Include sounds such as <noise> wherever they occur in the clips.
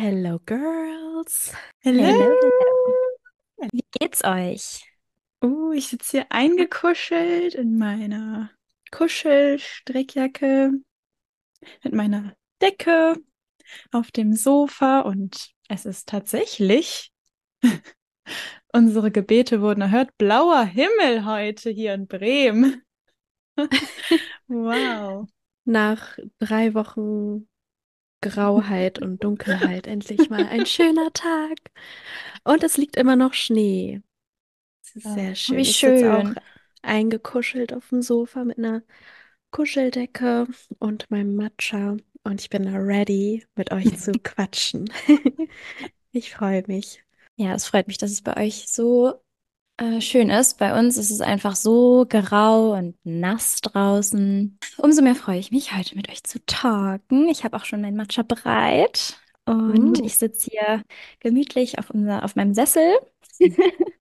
Hello, Girls. Hello. Hello. Wie geht's euch? Oh, ich sitze hier eingekuschelt in meiner Kuschelstrickjacke mit meiner Decke auf dem Sofa und es ist tatsächlich, <laughs> unsere Gebete wurden erhört, blauer Himmel heute hier in Bremen. <laughs> Wow. <laughs> Nach drei Wochen Grauheit und Dunkelheit endlich mal ein schöner Tag. Und es liegt immer noch Schnee. Sehr schön. wie Ich sitze auch schön. eingekuschelt auf dem Sofa mit einer Kuscheldecke und meinem Matcha. Und ich bin da ready, mit euch zu <laughs> quatschen. <laughs> Ich freue mich. Ja, es freut mich, dass es bei euch so äh, schön ist. Bei uns ist es einfach so grau und nass draußen. Umso mehr freue ich mich, heute mit euch zu talken. Ich habe auch schon mein Matcha bereit und Uh. ich sitze hier gemütlich auf, unser, auf meinem Sessel. <laughs>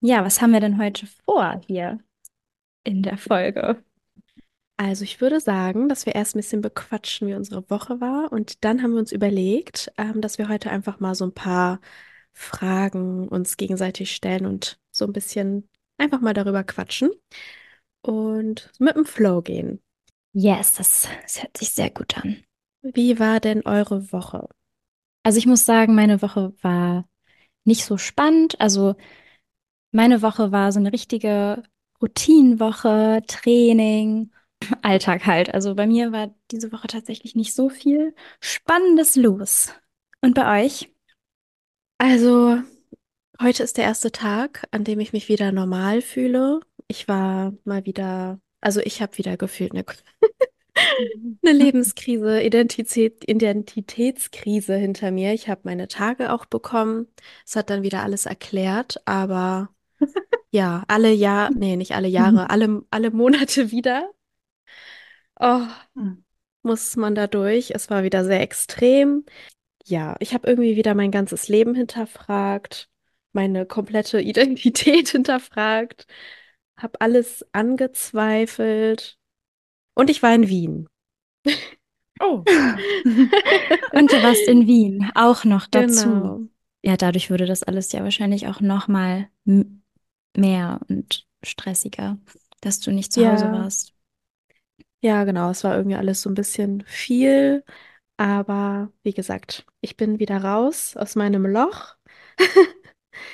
Ja, was haben wir denn heute vor hier in der Folge? Also ich würde sagen, dass wir erst ein bisschen bequatschen, wie unsere Woche war. Und dann haben wir uns überlegt, ähm, dass wir heute einfach mal so ein paar Fragen uns gegenseitig stellen und so ein bisschen einfach mal darüber quatschen und mit dem Flow gehen. Yes, das, das hört sich sehr gut an. Wie war denn eure Woche? Also ich muss sagen, meine Woche war nicht so spannend. Also meine Woche war so eine richtige Routinenwoche, Training, <laughs> Alltag halt. Also bei mir war diese Woche tatsächlich nicht so viel Spannendes los. Und bei euch? Also, heute ist der erste Tag, an dem ich mich wieder normal fühle. Ich war mal wieder, also ich habe wieder gefühlt eine, <laughs> eine Lebenskrise, Identität, Identitätskrise hinter mir. Ich habe meine Tage auch bekommen. Es hat dann wieder alles erklärt, aber ja, alle Jahr, nee, nicht alle Jahre, <laughs> alle, alle Monate wieder. Oh, Hm. muss man da durch. Es war wieder sehr extrem. Ja, ich habe irgendwie wieder mein ganzes Leben hinterfragt, meine komplette <laughs> Identität hinterfragt, habe alles angezweifelt und ich war in Wien. Oh. <laughs> Und du warst in Wien auch noch dazu. Genau. Ja, dadurch würde das alles ja wahrscheinlich auch noch mal m- mehr und stressiger, dass du nicht zu Hause Ja. warst. Ja, genau. Es war irgendwie alles so ein bisschen viel, aber wie gesagt, ich bin wieder raus aus meinem Loch. <laughs>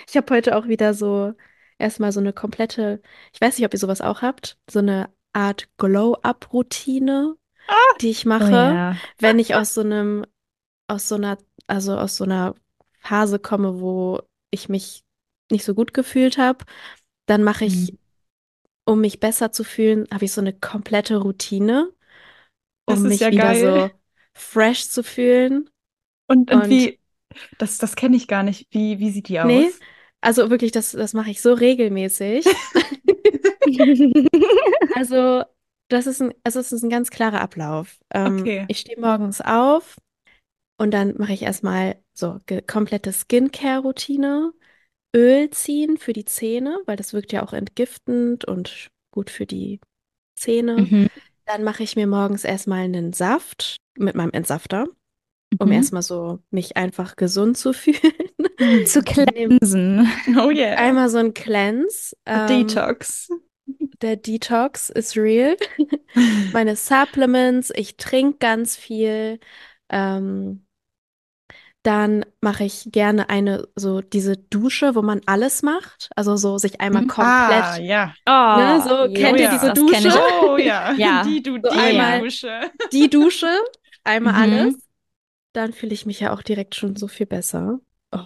Ich habe heute auch wieder so erstmal so eine komplette, ich weiß nicht, ob ihr sowas auch habt, so eine Art Glow-up-Routine, die ich Oh mache, ja. <laughs> wenn ich aus so einem, aus so einer, also aus so einer Phase komme, wo ich mich nicht so gut gefühlt habe, dann mache ich, Mhm. um mich besser zu fühlen, habe ich so eine komplette Routine, um mich ja wieder geil. so fresh zu fühlen. Und, und Und wie, das, das kenne ich gar nicht. Wie, wie sieht die nee, aus? also wirklich, das, das mache ich so regelmäßig. <laughs> <laughs> Also, das ist ein, also es ist ein ganz klarer Ablauf. Ähm, Okay. ich stehe morgens auf und dann mache ich erstmal so komplette Skincare-Routine, Öl ziehen für die Zähne, weil das wirkt ja auch entgiftend und gut für die Zähne. Mhm. Dann mache ich mir morgens erstmal einen Saft mit meinem Entsafter, um Mhm. erstmal so mich einfach gesund zu <laughs> fühlen. Zu cleansen. Oh yeah. einmal so ein Cleanse. Ähm, Detox. der Detox ist real. <laughs> Meine Supplements, ich trinke ganz viel. Ähm, dann mache ich gerne eine, so diese Dusche, wo man alles macht. Also so sich einmal Mhm. komplett, Ah, ja. ne, Oh, so, kennt ihr ja. diese. Dusche? Oh ja. Ja. Die, du, So die einmal- Dusche. Die Dusche, einmal Mhm. alles. Dann fühle ich mich ja auch direkt schon so viel besser. Oh.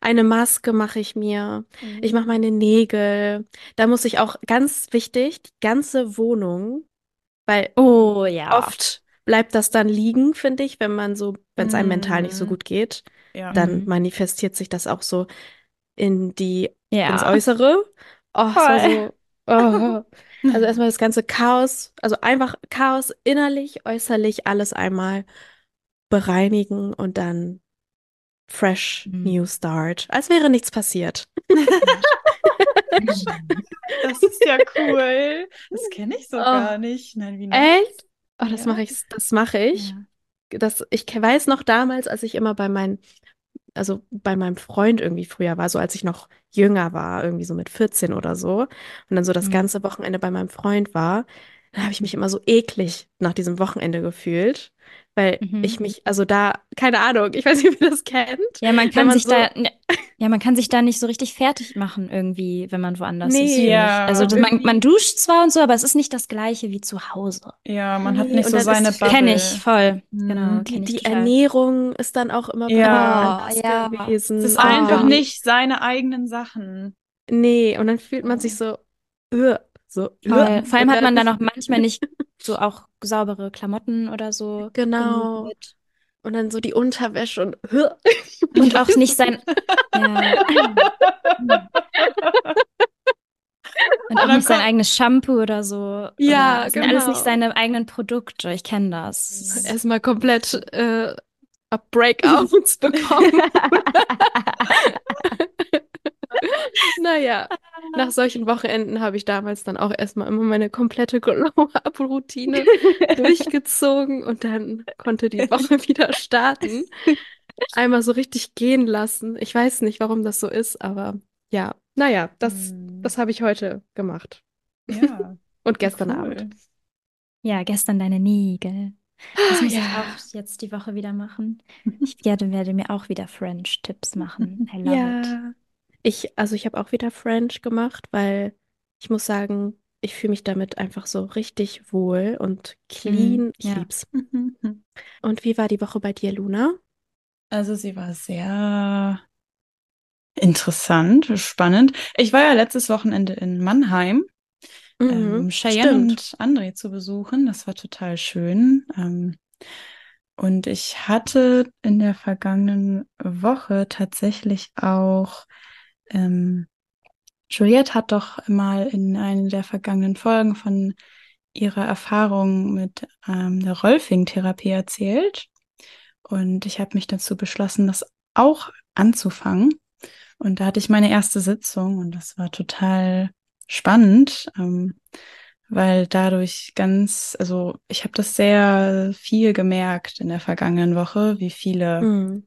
Eine Maske mache ich mir. Ich mache meine Nägel. Da muss ich auch ganz wichtig, die ganze Wohnung, weil Oh ja. oft bleibt das dann liegen, finde ich, wenn man so, wenn es einem mental nicht so Mm. gut geht, Ja. dann Mhm. manifestiert sich das auch so in die, ins Ja. Äußere. Oh, so, oh. <laughs> Also erstmal das ganze Chaos, also einfach Chaos innerlich, äußerlich, alles einmal bereinigen und dann fresh Mhm. new start, als wäre nichts passiert. <laughs> Das ist ja cool. Das kenne ich so Oh. gar nicht. Nein, wie nice. Echt? Oh, das Ja. mache ich, das mache ich. Ja. das, ich weiß noch damals, als ich immer bei meinen, also bei meinem Freund irgendwie früher war, so als ich noch jünger war, irgendwie so mit 14 oder so, und dann so das Mhm. ganze Wochenende bei meinem Freund war, dann habe ich mich immer so eklig nach diesem Wochenende gefühlt, weil Mhm. ich mich, also da, keine Ahnung, ich weiß nicht, ob ihr das kennt. Ja, man kann man sich so, da, ja, man kann sich da nicht so richtig fertig machen irgendwie, wenn man woanders ist, nee, ich. Ja, Also man, man duscht zwar und so, aber es ist nicht das Gleiche wie zu Hause. ja, man hat nicht und so seine ist Kenne ich Bubble. voll. Genau, Mhm. die, ich die total. Ernährung ist dann auch immer Ja, ja. es gewesen. ist einfach Oh. Irgendwie, nicht seine eigenen Sachen. nee, und dann fühlt man sich so, äh, so, äh, Voll. Vor allem hat man dann dann, auch manchmal nicht <laughs> so auch saubere Klamotten oder so genau, mit. und dann so die Unterwäsche und. <laughs> Und auch nicht sein, ja. <laughs> Und auch Und dann nicht sein eigenes Shampoo oder so. Oder Ja, es sind alles nicht genau. seine eigenen Produkte. Ich kenne das. Erstmal komplett äh, Breakouts <laughs> bekommen. Naja, nach solchen Wochenenden habe ich damals dann auch erstmal immer meine komplette Glow-Up-Routine <laughs> durchgezogen und dann konnte die Woche <laughs> wieder starten. Einmal so richtig gehen lassen. Ich weiß nicht, warum das so ist, aber ja, naja, das, Hm, das habe ich heute gemacht ja, <laughs> und gestern Abend. cool. Ja, gestern deine Nägel. Das Ah, muss ich ja, auch jetzt die Woche wieder machen. Ich werde, werde mir auch wieder French-Tipps machen. I love it. Ich, also ich habe auch wieder French gemacht, weil ich muss sagen, ich fühle mich damit einfach so richtig wohl und Mm, clean. Ich ja. lieb's. Mhm. Und wie war die Woche bei dir, Luna? Also sie war sehr interessant, spannend. Ich war ja letztes Wochenende in Mannheim, ähm, Mhm, Cheyenne stimmt. und André zu besuchen. Das war total schön. Ähm, und ich hatte in der vergangenen Woche tatsächlich auch, ähm, Juliette hat doch mal in einer der vergangenen Folgen von ihrer Erfahrung mit ähm, der Rolfing-Therapie erzählt. Und ich habe mich dazu beschlossen, das auch anzufangen. Und da hatte ich meine erste Sitzung und das war total spannend, ähm, weil dadurch ganz, also ich habe das sehr viel gemerkt in der vergangenen Woche, wie viele Mhm.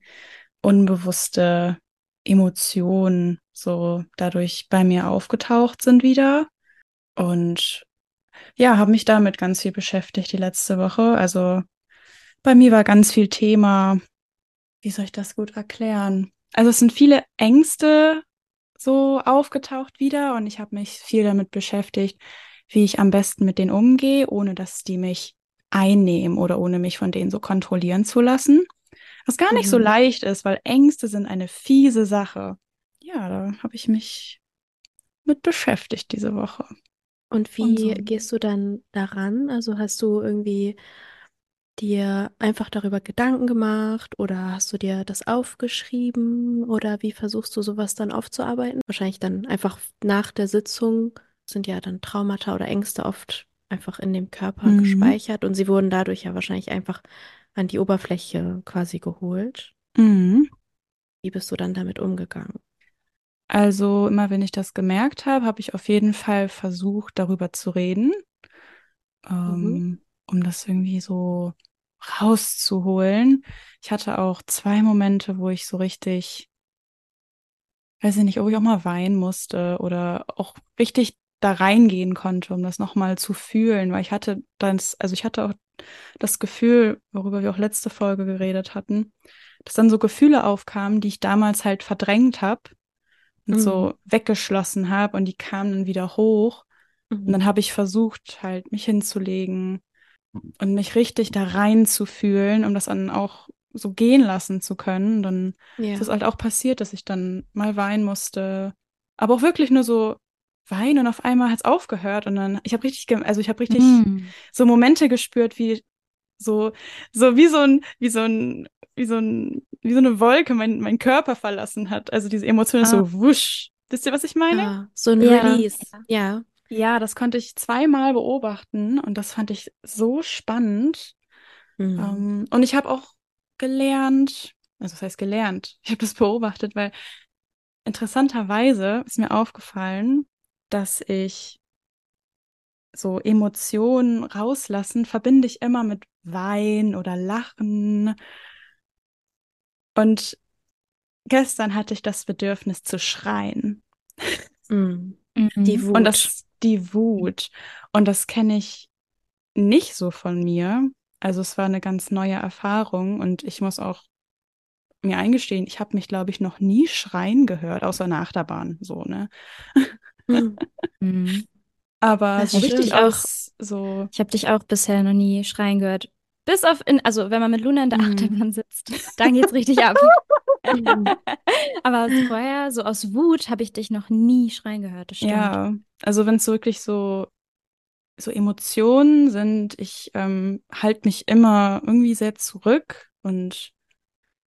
unbewusste Emotionen so dadurch bei mir aufgetaucht sind wieder. Und ja, habe mich damit ganz viel beschäftigt die letzte Woche. Also bei mir war ganz viel Thema, wie soll ich das gut erklären? Also es sind viele Ängste so aufgetaucht wieder und ich habe mich viel damit beschäftigt, wie ich am besten mit denen umgehe, ohne dass die mich einnehmen oder ohne mich von denen so kontrollieren zu lassen. Was gar nicht so Mhm. leicht ist, weil Ängste sind eine fiese Sache. Ja, da habe ich mich mit beschäftigt diese Woche. Und Und wie so. gehst du dann daran? Also hast du irgendwie dir einfach darüber Gedanken gemacht oder hast du dir das aufgeschrieben oder wie versuchst du sowas dann aufzuarbeiten? Wahrscheinlich dann einfach nach der Sitzung sind ja dann Traumata oder Ängste oft einfach in dem Körper Mhm. gespeichert und sie wurden dadurch ja wahrscheinlich einfach an die Oberfläche quasi geholt. Mhm. Wie bist du dann damit umgegangen? Also immer wenn ich das gemerkt habe, habe ich auf jeden Fall versucht, darüber zu reden, Mhm. ähm, um das irgendwie so rauszuholen. Ich hatte auch zwei Momente, wo ich so richtig, weiß ich nicht, ob ich auch mal weinen musste oder auch richtig da reingehen konnte, um das nochmal zu fühlen, weil ich hatte das, also ich hatte auch das Gefühl, worüber wir auch letzte Folge geredet hatten, dass dann so Gefühle aufkamen, die ich damals halt verdrängt habe und Mhm. so weggeschlossen habe und die kamen dann wieder hoch. Und Mhm. dann habe ich versucht, halt mich hinzulegen und mich richtig da reinzufühlen, um das dann auch so gehen lassen zu können. Dann ist es Ja. halt auch passiert, dass ich dann mal weinen musste. Aber auch wirklich nur so weinen und auf einmal hat es aufgehört. Und dann, ich habe richtig, also ich habe richtig Mm. so Momente gespürt, wie so, so wie so ein, wie so ein, wie so ein, wie so eine Wolke mein, mein Körper verlassen hat. Also diese Emotion ist Ah, so wusch. Wisst ihr, was ich meine? Ah, so ein ja. Release. Ja. Ja, das konnte ich zweimal beobachten und das fand ich so spannend. Mhm. Ähm, und ich habe auch gelernt, also das heißt gelernt, ich habe das beobachtet, weil interessanterweise ist mir aufgefallen, dass ich so Emotionen rauslassen verbinde ich immer mit weinen oder lachen. Und gestern hatte ich das Bedürfnis zu schreien. Mhm. Mhm. Die Wut. Und das, die Wut. Und das kenne ich nicht so von mir. Also es war eine ganz neue Erfahrung und ich muss auch mir eingestehen, ich habe mich, glaube ich, noch nie schreien gehört, außer nach der Bahn, so, ne? Mhm. <laughs> Mhm. Aber Das so richtig Auch- so, Ich habe dich auch bisher noch nie schreien gehört. Bis auf, in, also wenn man mit Luna in der Mhm. Achterbahn sitzt, <laughs> dann geht's richtig ab. <laughs> Aber vorher, so aus Wut, habe ich dich noch nie schreien gehört. Das stimmt. ja, also wenn es wirklich so, so Emotionen sind, ich ähm, halte mich immer irgendwie sehr zurück und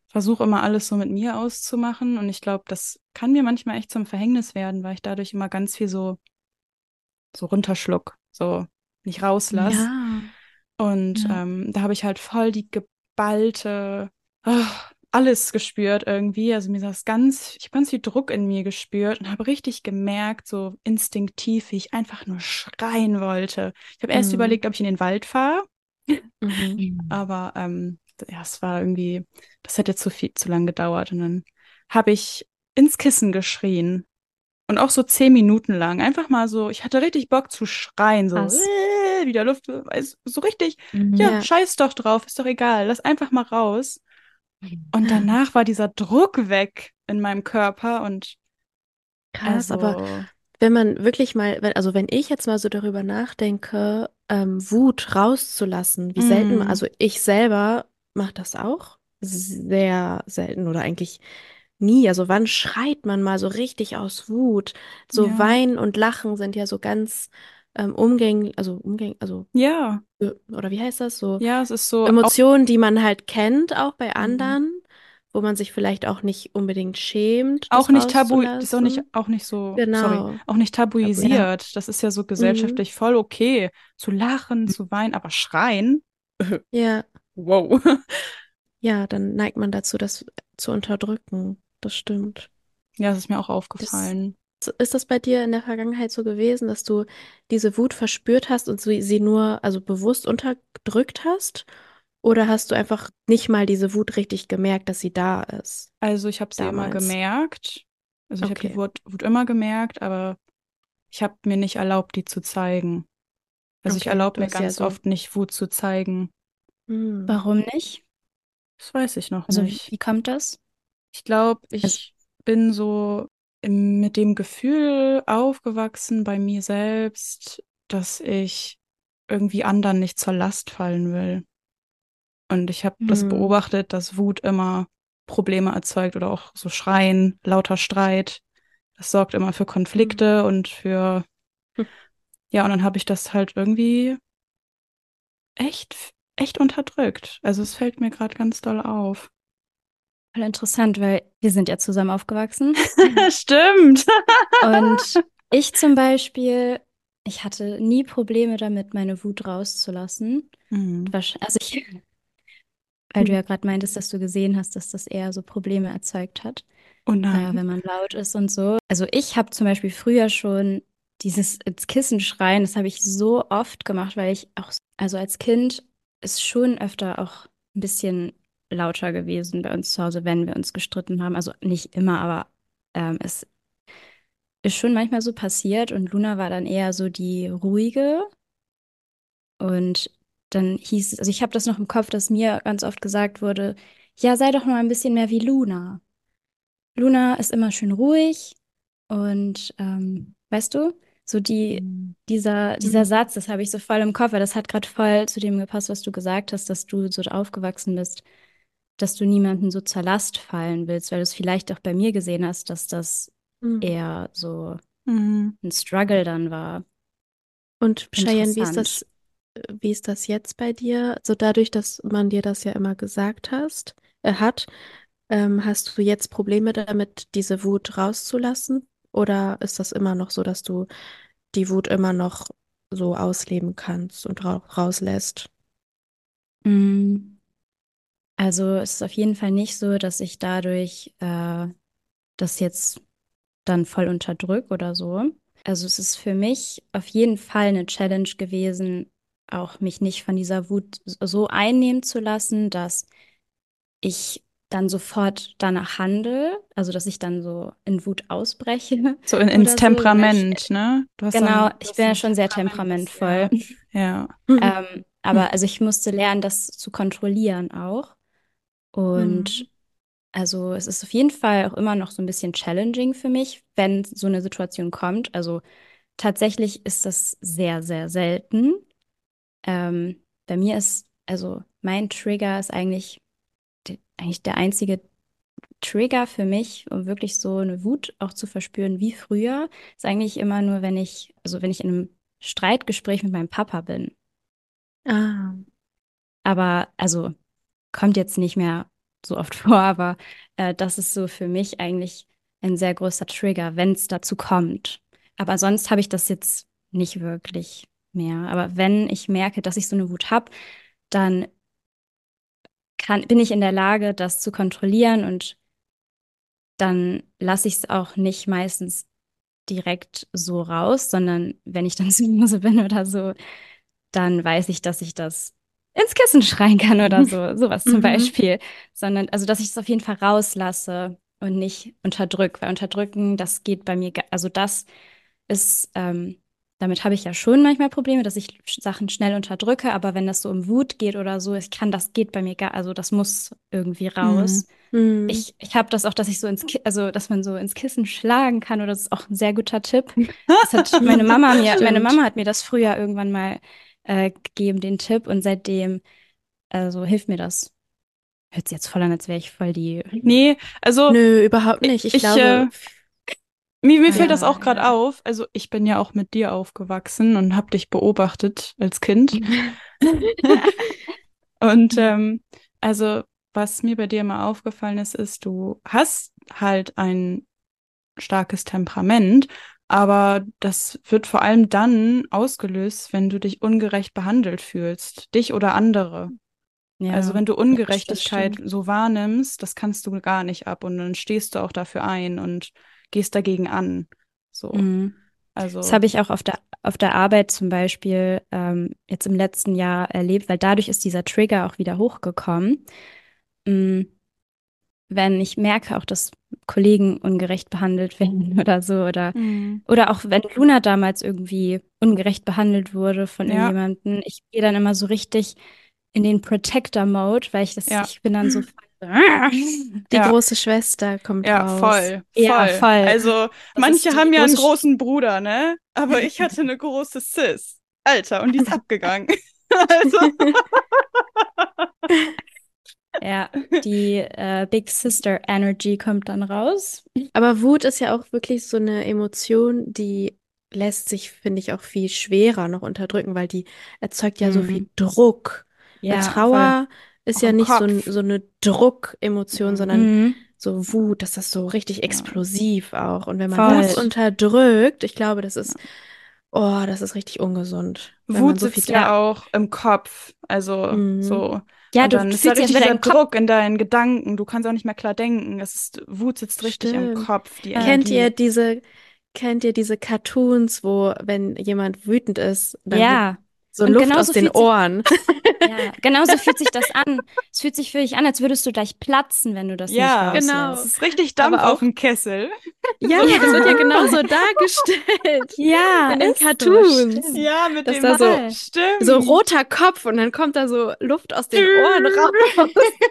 versuche immer alles so mit mir auszumachen. Und ich glaube, das kann mir manchmal echt zum Verhängnis werden, weil ich dadurch immer ganz viel so, so runterschluck, so nicht rauslass. Ja. Und Ja. ähm, da habe ich halt voll die geballte, ah, alles gespürt irgendwie. Also mir saß ganz, ich habe ganz viel Druck in mir gespürt und habe richtig gemerkt, so instinktiv, wie ich einfach nur schreien wollte. Ich habe erst Mhm. überlegt, ob ich in den Wald fahre, Mhm. <laughs> aber ähm, ja, es war irgendwie, das hätte zu viel, zu lang gedauert. Und dann habe ich ins Kissen geschrien. Und auch so zehn Minuten lang. Einfach mal so, ich hatte richtig Bock zu schreien, so Krass. Äh, wieder Luft, weiß, so richtig, Mhm. ja, Ja. scheiß doch drauf, ist doch egal, lass einfach mal raus. Und danach war dieser Druck weg in meinem Körper und Krass, also, aber wenn man wirklich mal, wenn, also wenn ich jetzt mal so darüber nachdenke, ähm, Wut rauszulassen, wie selten, Mm. also ich selber mache das auch sehr selten oder eigentlich nie. Also wann schreit man mal so richtig aus Wut? So Ja. Weinen und Lachen sind ja so ganz ähm, umgänglich, also umgänglich, also ja, oder wie heißt das so? ja, es ist so, Emotionen, die man halt kennt, auch bei Mhm. anderen, wo man sich vielleicht auch nicht unbedingt schämt, auch nicht tabu, ist auch nicht, auch nicht so, Genau. sorry, auch nicht tabuisiert. Das ist ja so gesellschaftlich voll okay, zu lachen, zu weinen, aber schreien, <laughs> Ja, wow. <laughs> ja, dann neigt man dazu, das zu unterdrücken. Das stimmt. Ja, das ist mir auch aufgefallen. Ist das bei dir in der Vergangenheit so gewesen, dass du diese Wut verspürt hast und sie nur, also bewusst unterdrückt hast? Oder hast du einfach nicht mal diese Wut richtig gemerkt, dass sie da ist? Also ich habe sie immer Damals. gemerkt. Also ich habe Okay. die Wut, Wut immer gemerkt, aber ich habe mir nicht erlaubt, die zu zeigen. Also ich Okay, erlaube du mir hast ja ganz so- oft nicht, Wut zu zeigen. Hm. Warum nicht? Das weiß ich noch Also nicht. wie kommt das? Ich glaube, ich Also- bin so mit dem Gefühl aufgewachsen bei mir selbst, dass ich irgendwie anderen nicht zur Last fallen will. Und ich habe das Hm. beobachtet, dass Wut immer Probleme erzeugt oder auch so Schreien, lauter Streit. Das sorgt immer für Konflikte und für, Hm. ja, und dann habe ich das halt irgendwie echt, echt unterdrückt. Also es fällt mir gerade ganz doll auf. Voll interessant, weil wir sind ja zusammen aufgewachsen. <laughs> Stimmt. Und <laughs> ich zum Beispiel, ich hatte nie Probleme damit, meine Wut rauszulassen. Mhm. Also ich, weil du ja gerade meintest, dass du gesehen hast, dass das eher so Probleme erzeugt hat, Oh äh, nein. wenn man laut ist und so. Also ich habe zum Beispiel früher schon dieses ins Kissen schreien, das habe ich so oft gemacht, weil ich auch, also als Kind ist schon öfter auch ein bisschen lauter gewesen bei uns zu Hause, wenn wir uns gestritten haben. Also nicht immer, aber ähm, es ist schon manchmal so passiert und Luna war dann eher so die ruhige. Und dann hieß es, also ich habe das noch im Kopf, dass mir ganz oft gesagt wurde, ja, sei doch mal ein bisschen mehr wie Luna. Luna ist immer schön ruhig und ähm, weißt du, so die, Mhm. dieser, dieser Mhm. Satz, das habe ich so voll im Kopf, weil das hat gerade voll zu dem gepasst, was du gesagt hast, dass du so aufgewachsen bist, dass du niemanden so zur Last fallen willst, weil du es vielleicht auch bei mir gesehen hast, dass das Hm. eher so Mhm. ein Struggle dann war. Und Cheyenne, wie ist das, äh, wie ist das jetzt bei dir? So dadurch, dass man dir das ja immer gesagt hast, äh, hat, ähm, hast du jetzt Probleme damit, diese Wut rauszulassen? Oder ist das immer noch so, dass du die Wut immer noch so ausleben kannst und ra rauslässt? Mm. Also es ist auf jeden Fall nicht so, dass ich dadurch äh, das jetzt dann voll unterdrück oder so. Also es ist für mich auf jeden Fall eine Challenge gewesen, auch mich nicht von dieser Wut so einnehmen zu lassen, dass ich dann sofort danach handle, also dass ich dann so in Wut ausbreche. <laughs> So in, ins so, Temperament, ich, ne? Du hast genau, dann, ich bin ja schon sehr temperamentvoll. Ja. <laughs> ja. ähm, aber also ich musste lernen, das zu kontrollieren auch. Und mhm. also es ist auf jeden Fall auch immer noch so ein bisschen challenging für mich, wenn so eine Situation kommt. Also tatsächlich ist das sehr, sehr selten. Ähm, bei mir ist, also mein Trigger ist eigentlich eigentlich der einzige Trigger für mich, um wirklich so eine Wut auch zu verspüren wie früher, ist eigentlich immer nur, wenn ich, also wenn ich in einem Streitgespräch mit meinem Papa bin. Ah. Aber, also, kommt jetzt nicht mehr so oft <laughs> vor, aber äh, das ist so für mich eigentlich ein sehr großer Trigger, wenn es dazu kommt. Aber sonst habe ich das jetzt nicht wirklich mehr. Aber wenn ich merke, dass ich so eine Wut habe, dann kann, bin ich in der Lage, das zu kontrollieren und dann lasse ich es auch nicht meistens direkt so raus, sondern wenn ich dann <laughs> zu Hause bin oder so, dann weiß ich, dass ich das ins Kissen schreien kann oder <laughs> so, sowas zum mhm. Beispiel. Sondern, also, dass ich es auf jeden Fall rauslasse und nicht unterdrück, weil unterdrücken, das geht bei mir, also das ist ähm, damit habe ich ja schon manchmal Probleme, dass ich Sachen schnell unterdrücke, aber wenn das so um Wut geht oder so, ich kann, das geht bei mir gar, also das muss irgendwie raus. Mhm. Ich, ich habe das auch, dass ich so ins, Ki also dass man so ins Kissen schlagen kann, oder das ist auch ein sehr guter Tipp. Das hat <laughs> meine Mama mir, meine Mama hat mir das früher irgendwann mal äh, gegeben, den Tipp, und seitdem, also hilft mir das. Hört sich jetzt voll an, als wäre ich voll die. Nee, also. Nö, überhaupt nicht. Ich, ich glaube. Äh, mir, mir fällt das auch gerade ja. auf. Also ich bin ja auch mit dir aufgewachsen und habe dich beobachtet als Kind. <laughs> und ähm, also was mir bei dir immer aufgefallen ist, ist, du hast halt ein starkes Temperament, aber das wird vor allem dann ausgelöst, wenn du dich ungerecht behandelt fühlst, dich oder andere. Ja, also wenn du Ungerechtigkeit so wahrnimmst, das kannst du gar nicht ab und dann stehst du auch dafür ein und gehst dagegen an. So. Mhm. Also. Das habe ich auch auf der, auf der Arbeit zum Beispiel ähm, jetzt im letzten Jahr erlebt, weil dadurch ist dieser Trigger auch wieder hochgekommen. Mhm. Wenn ich merke auch, dass Kollegen ungerecht behandelt werden <laughs> oder so, oder, mhm. oder auch wenn Luna damals irgendwie ungerecht behandelt wurde von ja. irgendjemandem, ich gehe dann immer so richtig in den Protector-Mode, weil ich das, ja. ich bin dann so <laughs> Die ja. große Schwester kommt ja, raus. Voll, voll. Ja, voll. Also das manche haben ja einen großen Bruder, ne? Aber ich hatte eine große Sis. Alter, und die ist <laughs> abgegangen. also. Ja, <laughs> die äh, Big Sister Energy kommt dann raus. Aber Wut ist ja auch wirklich so eine Emotion, die lässt sich, finde ich, auch viel schwerer noch unterdrücken, weil die erzeugt ja mhm. so viel Druck. Ja, Trauer voll ist ja nicht so, so, eine Druckemotion, sondern mhm. so Wut, das ist so richtig explosiv auch. Und wenn man das unterdrückt, ich glaube, das ist, oh, das ist richtig ungesund. Wut so sitzt ja auch im Kopf, also mhm. so. Ja, und du dann ist da richtig dieser Druck in deinen Gedanken. Du kannst auch nicht mehr klar denken. Es ist, Wut sitzt richtig Stimmt. im Kopf. Die Kennt ihr diese, kennt ihr diese Cartoons, wo, wenn jemand wütend ist, dann ja. So und Luft aus den Ohren. <laughs> ja, genauso fühlt sich das an. Es fühlt sich für dich an, als würdest du gleich platzen, wenn du das ja, nicht genau. Es ist richtig Dampf auch, auf dem Kessel. Ja, ja, das wird ja genauso dargestellt. <laughs> Ja, in den Cartoons. So, ja, mit dass dem da so, stimmt. so roter Kopf und dann kommt da so Luft aus den Ohren <laughs> raus.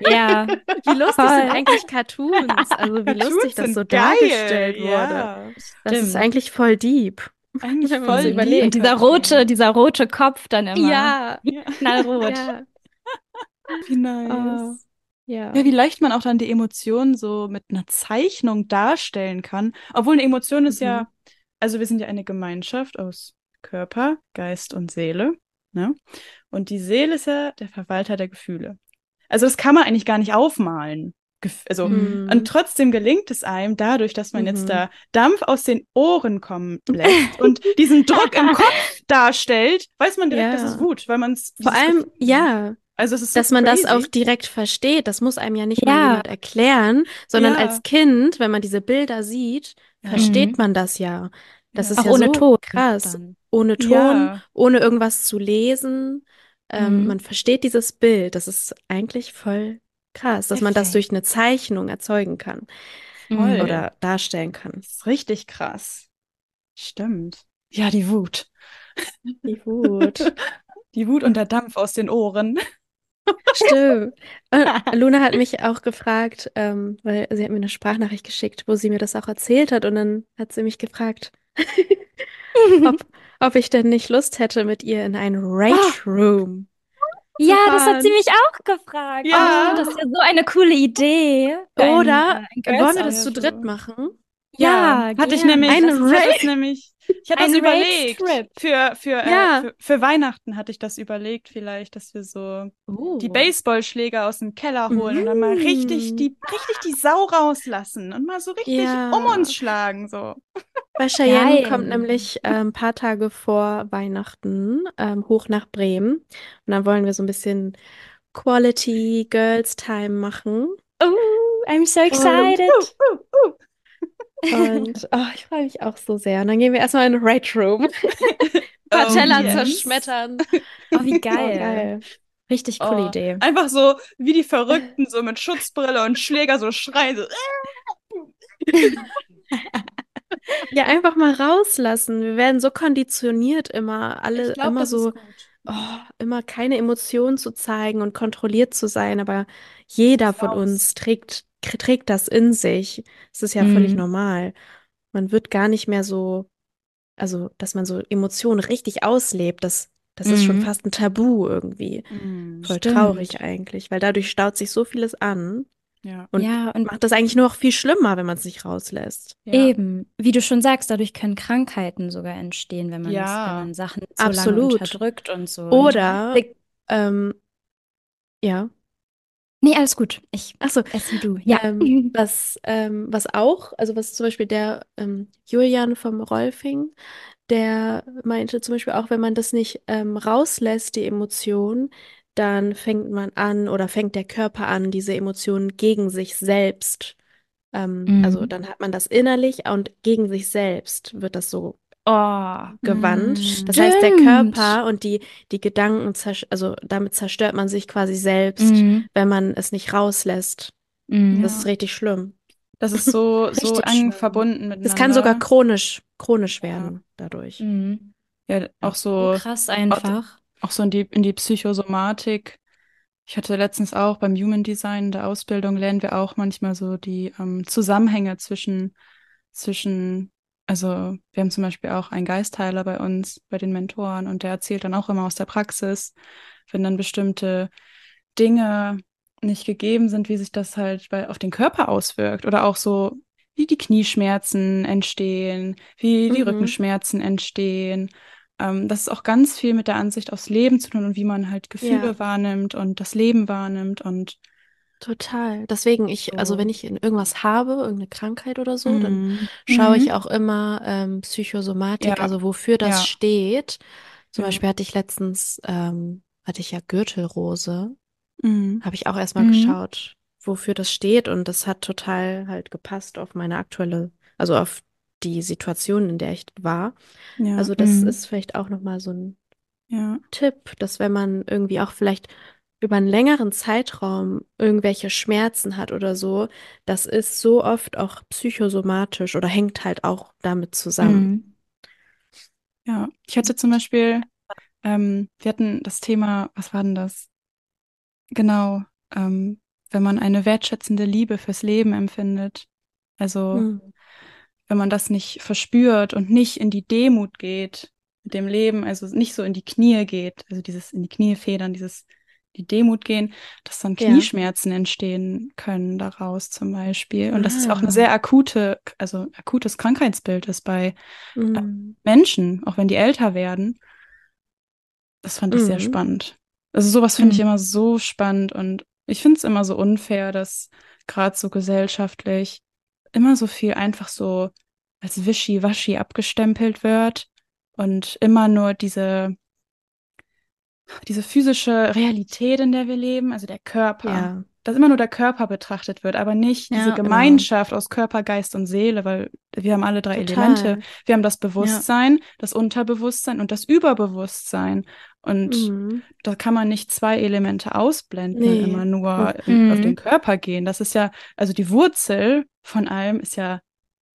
Ja. Wie lustig Voll. sind eigentlich Cartoons? Also wie Cartoons lustig das so geil. dargestellt wurde. Ja. Das Stimmt. ist eigentlich voll deep. Eigentlich voll überlegt. Und dieser rote, dieser rote Kopf dann immer. Ja. Knallrot. Ja. Wie nice. Oh. Ja. ja, wie leicht man auch dann die Emotionen so mit einer Zeichnung darstellen kann. Obwohl eine Emotion ist mhm. ja, also wir sind ja eine Gemeinschaft aus Körper, Geist und Seele. Ne? Und die Seele ist ja der Verwalter der Gefühle. Also das kann man eigentlich gar nicht aufmalen. Also, mhm. und trotzdem gelingt es einem dadurch, dass man mhm. jetzt da Dampf aus den Ohren kommen lässt <laughs> und diesen Druck im Kopf darstellt, weiß man direkt, ja. das ist Wut, weil man es. Vor allem, Gefühl, ja. Also es ist so dass man crazy. das auch direkt versteht. Das muss einem ja nicht ja. mal jemand erklären, sondern ja. als Kind, wenn man diese Bilder sieht, versteht mhm. man das ja. Das Ja. ist Auch ja ohne so Ton krass. dann. Ohne Ton, Ja. ohne irgendwas zu lesen. Ähm, Mhm. man versteht dieses Bild. Das ist eigentlich voll krass, dass man das durch eine Zeichnung erzeugen kann Voll. Mhm. oder darstellen kann. Das ist richtig krass. Stimmt. Ja, die Wut. Die Wut. <laughs> Die Wut und der Dampf aus den Ohren. Stimmt. <laughs> Luna hat mich auch gefragt, ähm, weil sie hat mir eine Sprachnachricht geschickt, wo sie mir das auch erzählt hat. Und dann hat sie mich gefragt, <laughs> ob, ob ich denn nicht Lust hätte, mit ihr in ein Rage Room zu Ja, das hat sie mich auch gefragt. Ja. Oh, das ist ja so eine coole Idee. ein, Oder ein Girls wollen wir das zu dritt machen? Ja, hatte ich nämlich, Ein Rage- das nämlich, ich hatte Ein das überlegt. Für, für, Ja. äh, für, für Weihnachten hatte ich das überlegt, vielleicht, dass wir so Oh. die Baseballschläger aus dem Keller holen und dann mal richtig Mm. die, richtig die Sau rauslassen und mal so richtig Ja. um uns schlagen, so. Weil Cheyenne Geil. kommt nämlich äh, ein paar Tage vor Weihnachten ähm, hoch nach Bremen. Und dann wollen wir so ein bisschen Quality Girls Time machen. Oh, I'm so excited. Uh, uh. Und <laughs> oh, ich freue mich auch so sehr. Und dann gehen wir erstmal in den Rage Room. Ein <laughs> paar Oh, Teller yes. zerschmettern. Oh, wie <laughs> Oh, geil. geil. Richtig coole Oh, Idee. Einfach so wie die Verrückten, so mit Schutzbrille und Schläger so schreien. So. Ja, einfach mal rauslassen. Wir werden so konditioniert immer, alle glaub, immer so, oh, immer keine Emotionen zu zeigen und kontrolliert zu sein. Aber jeder von uns trägt, trägt das in sich. Es ist ja völlig Mhm. normal. Man wird gar nicht mehr so, also, dass man so Emotionen richtig auslebt, das, das ist schon Mhm. fast ein Tabu irgendwie. Mm, Voll Stimmt. traurig eigentlich, weil dadurch staut sich so vieles an Ja. und ja, und macht das eigentlich nur noch viel schlimmer, wenn man es nicht rauslässt. Ja. eben, wie du schon sagst, dadurch können Krankheiten sogar entstehen, wenn man, es, Ja. wenn man Sachen zu lange Absolut. unterdrückt und so. Oder, Und, ähm, ja. Nee, alles gut. Ich Achso, esse wie du. Ja. ähm, <laughs> was, ähm, was auch, also was zum Beispiel der ähm, Julian vom Rolfing, der meinte zum Beispiel auch, wenn man das nicht ähm, rauslässt, die Emotion, dann fängt man an oder fängt der Körper an, diese Emotionen gegen sich selbst. Ähm, Mhm. Also dann hat man das innerlich und gegen sich selbst wird das so Oh. gewandt. Mm, Das heißt, der stimmt. Körper und die, die Gedanken, also damit zerstört man sich quasi selbst, Mhm. wenn man es nicht rauslässt. Mhm. Das ist richtig schlimm. Das ist so, <laughs> so Richtig eng verbunden miteinander. Das kann sogar chronisch, chronisch Ja. werden dadurch. Mhm. Ja, auch So so, krass einfach. auch so in die, in die Psychosomatik. Ich hatte letztens auch beim Human Design in der Ausbildung lernen wir auch manchmal so die ähm, Zusammenhänge zwischen, zwischen, also wir haben zum Beispiel auch einen Geistheiler bei uns, bei den Mentoren und der erzählt dann auch immer aus der Praxis, wenn dann bestimmte Dinge nicht gegeben sind, wie sich das halt bei, auf den Körper auswirkt oder auch so, wie die Knieschmerzen entstehen, wie die Mhm. Rückenschmerzen entstehen. Ähm, das ist auch ganz viel mit der Ansicht aufs Leben zu tun und wie man halt Gefühle Ja. wahrnimmt und das Leben wahrnimmt und Total. Deswegen ich, also So. wenn ich irgendwas habe, irgendeine Krankheit oder so, dann Mhm. schaue ich Mhm. auch immer ähm, Psychosomatik, Ja. also wofür das Ja. steht. Zum Ja. Beispiel hatte ich letztens, ähm, hatte ich ja Gürtelrose, Mhm. habe ich auch erstmal Mhm. geschaut, wofür das steht und das hat total halt gepasst auf meine aktuelle, also auf die Situation, in der ich war. Also das Mhm. ist vielleicht auch nochmal so ein. Tipp, dass wenn man irgendwie auch vielleicht über einen längeren Zeitraum irgendwelche Schmerzen hat oder so, das ist so oft auch psychosomatisch oder hängt halt auch damit zusammen. Mhm. Ja, ich hatte zum Beispiel, ähm, wir hatten das Thema, was war denn das? Genau, ähm, wenn man eine wertschätzende Liebe fürs Leben empfindet. Also, Hm. wenn man das nicht verspürt und nicht in die Demut geht mit dem Leben, also nicht so in die Knie geht, also dieses in die Knie federn, dieses die Demut gehen, dass dann Ja. Knieschmerzen entstehen können daraus zum Beispiel. Und das ist auch Ah. eine sehr akute, also akutes Krankheitsbild ist bei Hm. Menschen, auch wenn die älter werden. Das fand ich sehr Mhm. spannend. Also sowas finde ich Mhm. immer so spannend und ich finde es immer so unfair, dass gerade so gesellschaftlich immer so viel einfach so als Wischi-Waschi abgestempelt wird und immer nur diese, diese physische Realität, in der wir leben, also der Körper, Ja, dass immer nur der Körper betrachtet wird, aber nicht Ja, diese genau. Gemeinschaft aus Körper, Geist und Seele, weil wir haben alle drei Total. Elemente. Wir haben das Bewusstsein, das Unterbewusstsein und das Überbewusstsein. Und Mhm. da kann man nicht zwei Elemente ausblenden Nee. und immer nur in, auf Mhm. den Körper gehen. Das ist ja, also die Wurzel von allem ist ja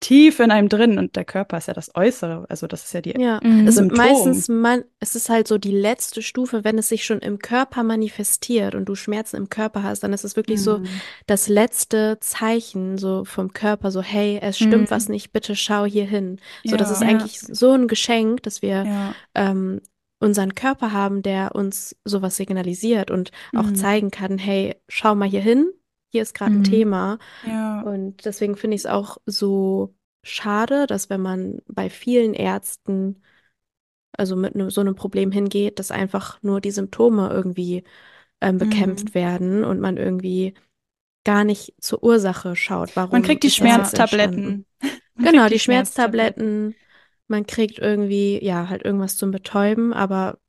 tief in einem drin und der Körper ist ja das Äußere. Also das ist ja die. Ja, Mhm. Symptom. meistens, man, es ist halt so die letzte Stufe, wenn es sich schon im Körper manifestiert und du Schmerzen im Körper hast, dann ist es wirklich so Mhm. das letzte Zeichen so vom Körper, so hey, es stimmt Mhm. was nicht, bitte schau hier hin. So, das Ja. ist Ja. eigentlich so ein Geschenk, dass wir Ja. ähm, unseren Körper haben, der uns sowas signalisiert und auch Mhm. zeigen kann, hey, schau mal hier hin, hier ist gerade ein Mhm. Thema. Ja. Und deswegen finde ich es auch so schade, dass wenn man bei vielen Ärzten, also mit ne, so einem Problem hingeht, dass einfach nur die Symptome irgendwie ähm, bekämpft Mhm. werden und man irgendwie gar nicht zur Ursache schaut, warum Man kriegt die Schmerztabletten. <laughs> Genau, kriegt die Schmerztabletten. Man kriegt irgendwie, ja, halt irgendwas zum Betäuben, aber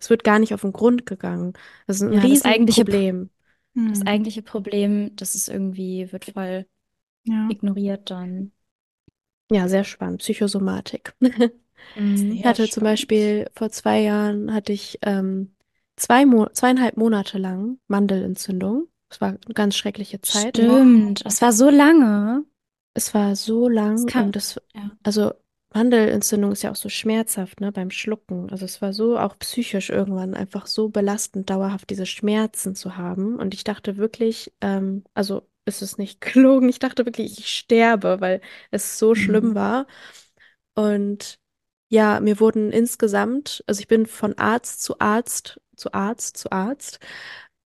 es wird gar nicht auf den Grund gegangen. Das ist ein Ja, das eigentliche Riesenproblem. Das Mhm. eigentliche Problem, das ist irgendwie, wird voll Ja. ignoriert dann. Ja, sehr spannend. Psychosomatik. Mhm. Ich hatte zum. Beispiel vor zwei Jahren hatte ich ähm, zwei Mo zweieinhalb Monate lang Mandelentzündung. Es war eine ganz schreckliche Zeit. Stimmt. Das war so lange. Es war so lang Das kann- und das, ja. also Mandelentzündung ist ja auch so schmerzhaft, ne, beim Schlucken. Also es war so auch psychisch irgendwann einfach so belastend, dauerhaft diese Schmerzen zu haben. Und ich dachte wirklich, ähm, also ist es nicht <laughs> gelogen, ich dachte wirklich, ich sterbe, weil es so schlimm Mhm. war. Und ja, mir wurden insgesamt, also ich bin von Arzt zu Arzt, zu Arzt, zu Arzt.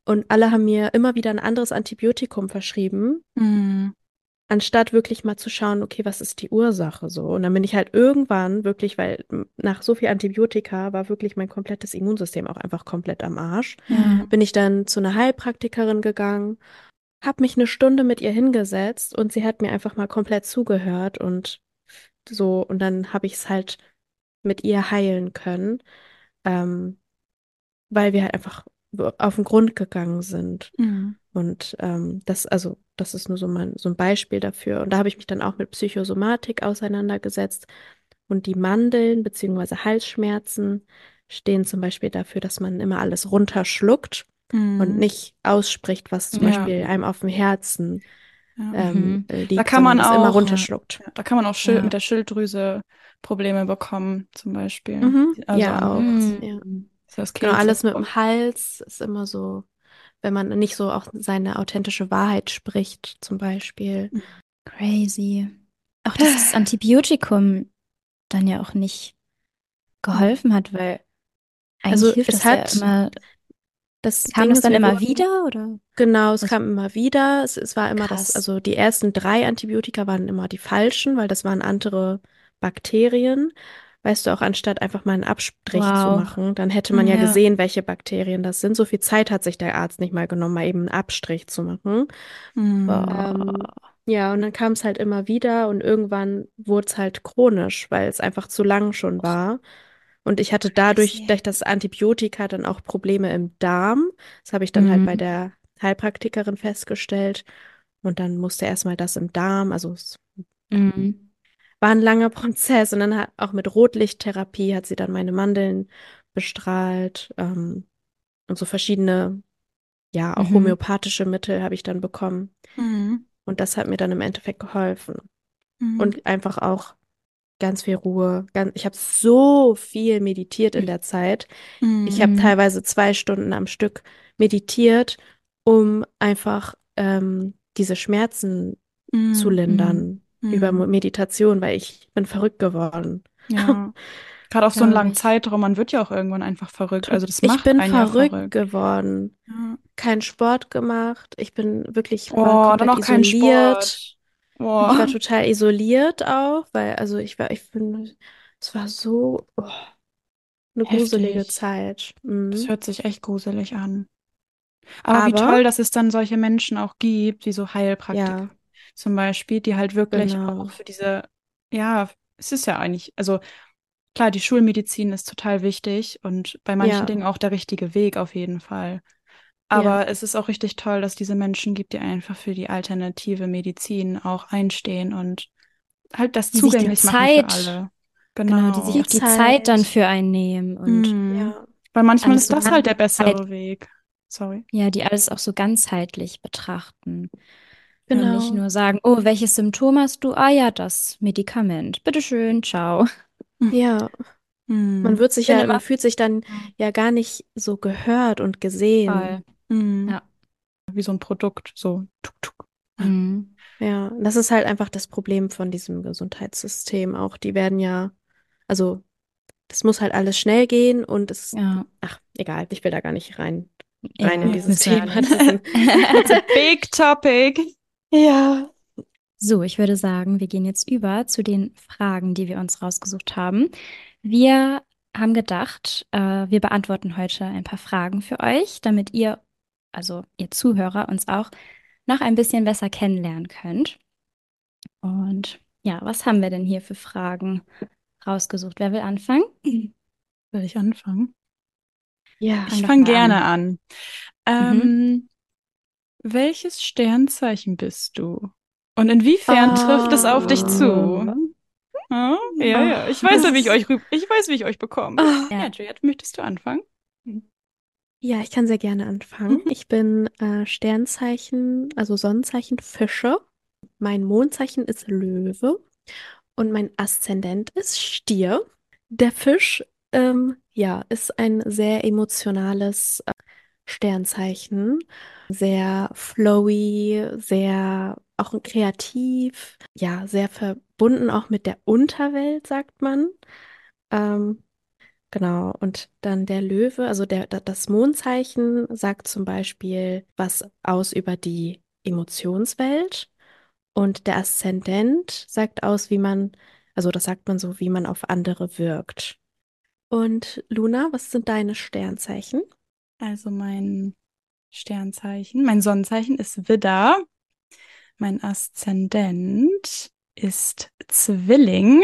Und alle haben mir immer wieder ein anderes Antibiotikum verschrieben Mhm. Anstatt wirklich mal zu schauen, okay, was ist die Ursache so? Und dann bin ich halt irgendwann wirklich, weil nach so viel Antibiotika war wirklich mein komplettes Immunsystem auch einfach komplett am Arsch, Ja. bin ich dann zu einer Heilpraktikerin gegangen, habe mich eine Stunde mit ihr hingesetzt und sie hat mir einfach mal komplett zugehört und so, und dann habe ich es halt mit ihr heilen können, ähm, weil wir halt einfach auf den Grund gegangen sind. Mhm. Und ähm, das, also, das ist nur so mein, so ein Beispiel dafür. Und da habe ich mich dann auch mit Psychosomatik auseinandergesetzt. Und die Mandeln beziehungsweise Halsschmerzen stehen zum Beispiel dafür, dass man immer alles runterschluckt Mhm. und nicht ausspricht, was zum Ja. Beispiel einem auf dem Herzen Ja. ähm, Mhm. äh, liegt, Da kann man das immer auch, runterschluckt. Ja, da kann man auch Schil Ja. mit der Schilddrüse Probleme bekommen, zum Beispiel. Mhm. Also Ja, auch. Das Genau, alles mit dem Hals ist immer so, wenn man nicht so auch seine authentische Wahrheit spricht, zum Beispiel. Crazy. Auch dass das <sighs> Antibiotikum dann ja auch nicht geholfen hat, weil eigentlich Also, hilft es das hat- ja immer. Das Kam Ding ist, dann immer wieder oder? Genau, es Was- kam immer wieder. Es, es war immer Krass. das, also die ersten drei Antibiotika waren immer die falschen, weil das waren andere Bakterien. Weißt du, auch anstatt einfach mal einen Abstrich zu Wow. machen, dann hätte man ja Ja. gesehen, welche Bakterien das sind. So viel Zeit hat sich der Arzt nicht mal genommen, mal eben einen Abstrich zu machen. Mhm. Ja, und dann kam es halt immer wieder und irgendwann wurde es halt chronisch, weil es einfach zu lang schon war. Und ich hatte dadurch, durch das Antibiotika, dann auch Probleme im Darm. Das habe ich dann halt Mhm. bei der Heilpraktikerin festgestellt. Und dann musste erstmal das im Darm, also es Mhm. War ein langer Prozess. Und dann hat auch mit Rotlichttherapie hat sie dann meine Mandeln bestrahlt. Ähm, und so verschiedene, ja, auch Mhm. homöopathische Mittel habe ich dann bekommen. Mhm. Und das hat mir dann im Endeffekt geholfen. Mhm. Und einfach auch ganz viel Ruhe. Ganz, ich habe so viel meditiert in der Zeit. Ich habe Mhm. teilweise zwei Stunden am Stück meditiert, um einfach ähm, diese Schmerzen Mhm. zu lindern Mhm. über Meditation, weil ich bin verrückt geworden. Ja. <laughs> Gerade auf so einen langen ich. Zeitraum, man wird ja auch irgendwann einfach verrückt. Also das ich macht bin einen ja verrückt verrückt. geworden. Ja. Kein Sport gemacht. Ich bin wirklich Oh, dann auch kein isoliert. Sport. Ich war Oh. total isoliert auch, weil, also ich war, ich bin, es war so oh, eine gruselige Heftig. Zeit. Das Mhm. hört sich echt gruselig an. Aber wie Aber- toll, dass es dann solche Menschen auch gibt, wie so Heilpraktiker Ja. Zum Beispiel, die halt wirklich Genau. auch für diese, ja, es ist ja eigentlich, also klar, die Schulmedizin ist total wichtig und bei manchen Ja. Dingen auch der richtige Weg auf jeden Fall. Aber es ist auch richtig toll, dass diese Menschen gibt, die einfach für die alternative Medizin auch einstehen und halt das Die sich die zugänglich machen Zeit- für alle. Genau, die sich Genau. auch die Zeit. Zeit dann für einen nehmen und Mhm. Ja. Weil manchmal Alles ist so das halt der bessere Zeit- Weg. Sorry. ja, die alles auch so ganzheitlich betrachten. Und Genau. nicht nur sagen, oh, welches Symptom hast du? Ah ja, das Medikament. Bitteschön, ciao. Ja, Mhm. man wird sich ja, immer- man fühlt sich dann ja gar nicht so gehört und gesehen. Voll. Mhm. Ja. Wie so ein Produkt, so tuk tuk. Mhm. Ja, das ist halt einfach das Problem von diesem Gesundheitssystem auch. Die werden ja, also das muss halt alles schnell gehen und es, Ja. ach, egal, ich will da gar nicht rein, Ja, rein in dieses Thema. Das ist ein, <laughs> It's a big topic. Ja. So, ich würde sagen, wir gehen jetzt über zu den Fragen, die wir uns rausgesucht haben. Wir haben gedacht, äh, wir beantworten heute ein paar Fragen für euch, damit ihr, also ihr Zuhörer, uns auch noch ein bisschen besser kennenlernen könnt. Und ja, was haben wir denn hier für Fragen rausgesucht? Wer will anfangen? Soll ich anfangen? Ja, Ich fange gerne an. an. Ähm, welches Sternzeichen bist du? Und inwiefern trifft es auf dich zu? Ah, ja, ja. Ich weiß wie ich euch ich weiß, wie ich euch bekomme. Ah. Ja, Ja. Juliette, möchtest du anfangen? Ja, ich kann sehr gerne anfangen. Mhm. Ich bin äh, Sternzeichen, also Sonnenzeichen Fische. Mein Mondzeichen ist Löwe und mein Aszendent ist Stier. Der Fisch, ähm, ja, ist ein sehr emotionales äh, Sternzeichen. Sehr flowy, sehr auch kreativ, ja, sehr verbunden auch mit der Unterwelt, sagt man. Ähm, Genau, und dann der Löwe, also der, da- das Mondzeichen sagt zum Beispiel was aus über die Emotionswelt und der Aszendent sagt aus, wie man, also das sagt man so, wie man auf andere wirkt. Und Luna, was sind deine Sternzeichen? Also mein Sternzeichen, mein Sonnenzeichen ist Widder. Mein Aszendent ist Zwilling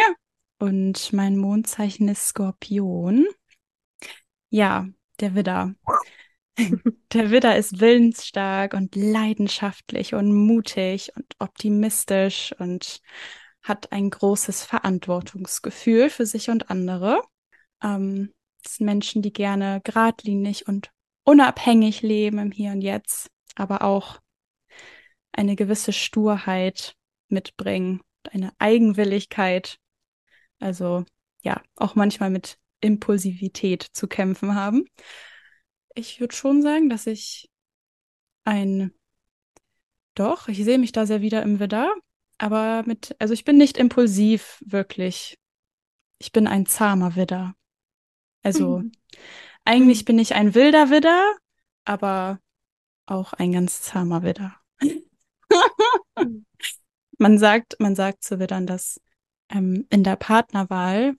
und mein Mondzeichen ist Skorpion. Ja, der Widder. <laughs> Der Widder ist willensstark und leidenschaftlich und mutig und optimistisch und hat ein großes Verantwortungsgefühl für sich und andere. Ähm, das sind Menschen, die gerne geradlinig und unabhängig leben im Hier und Jetzt, aber auch eine gewisse Sturheit mitbringen, eine Eigenwilligkeit. Also ja, auch manchmal mit Impulsivität zu kämpfen haben. Ich würde schon sagen, dass ich ein, doch, ich sehe mich da sehr wieder im Widder, aber mit, also ich bin nicht impulsiv, wirklich. Ich bin ein zahmer Widder. Also eigentlich bin ich ein wilder Widder, aber auch ein ganz zahmer Widder. <laughs> Man sagt, man sagt zu Widdern, dass ähm, in der Partnerwahl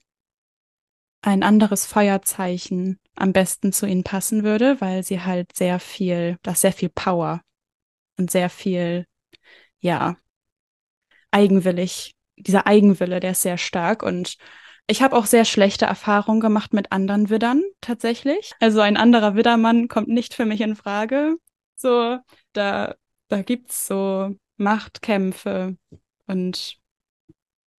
ein anderes Feuerzeichen am besten zu ihnen passen würde, weil sie halt sehr viel, da ist sehr viel Power und sehr viel, ja, eigenwillig. Dieser Eigenwille, der ist sehr stark und ich habe auch sehr schlechte Erfahrungen gemacht mit anderen Widdern tatsächlich. Also ein anderer Widdermann kommt nicht für mich in Frage. So, da, da gibt's so Machtkämpfe und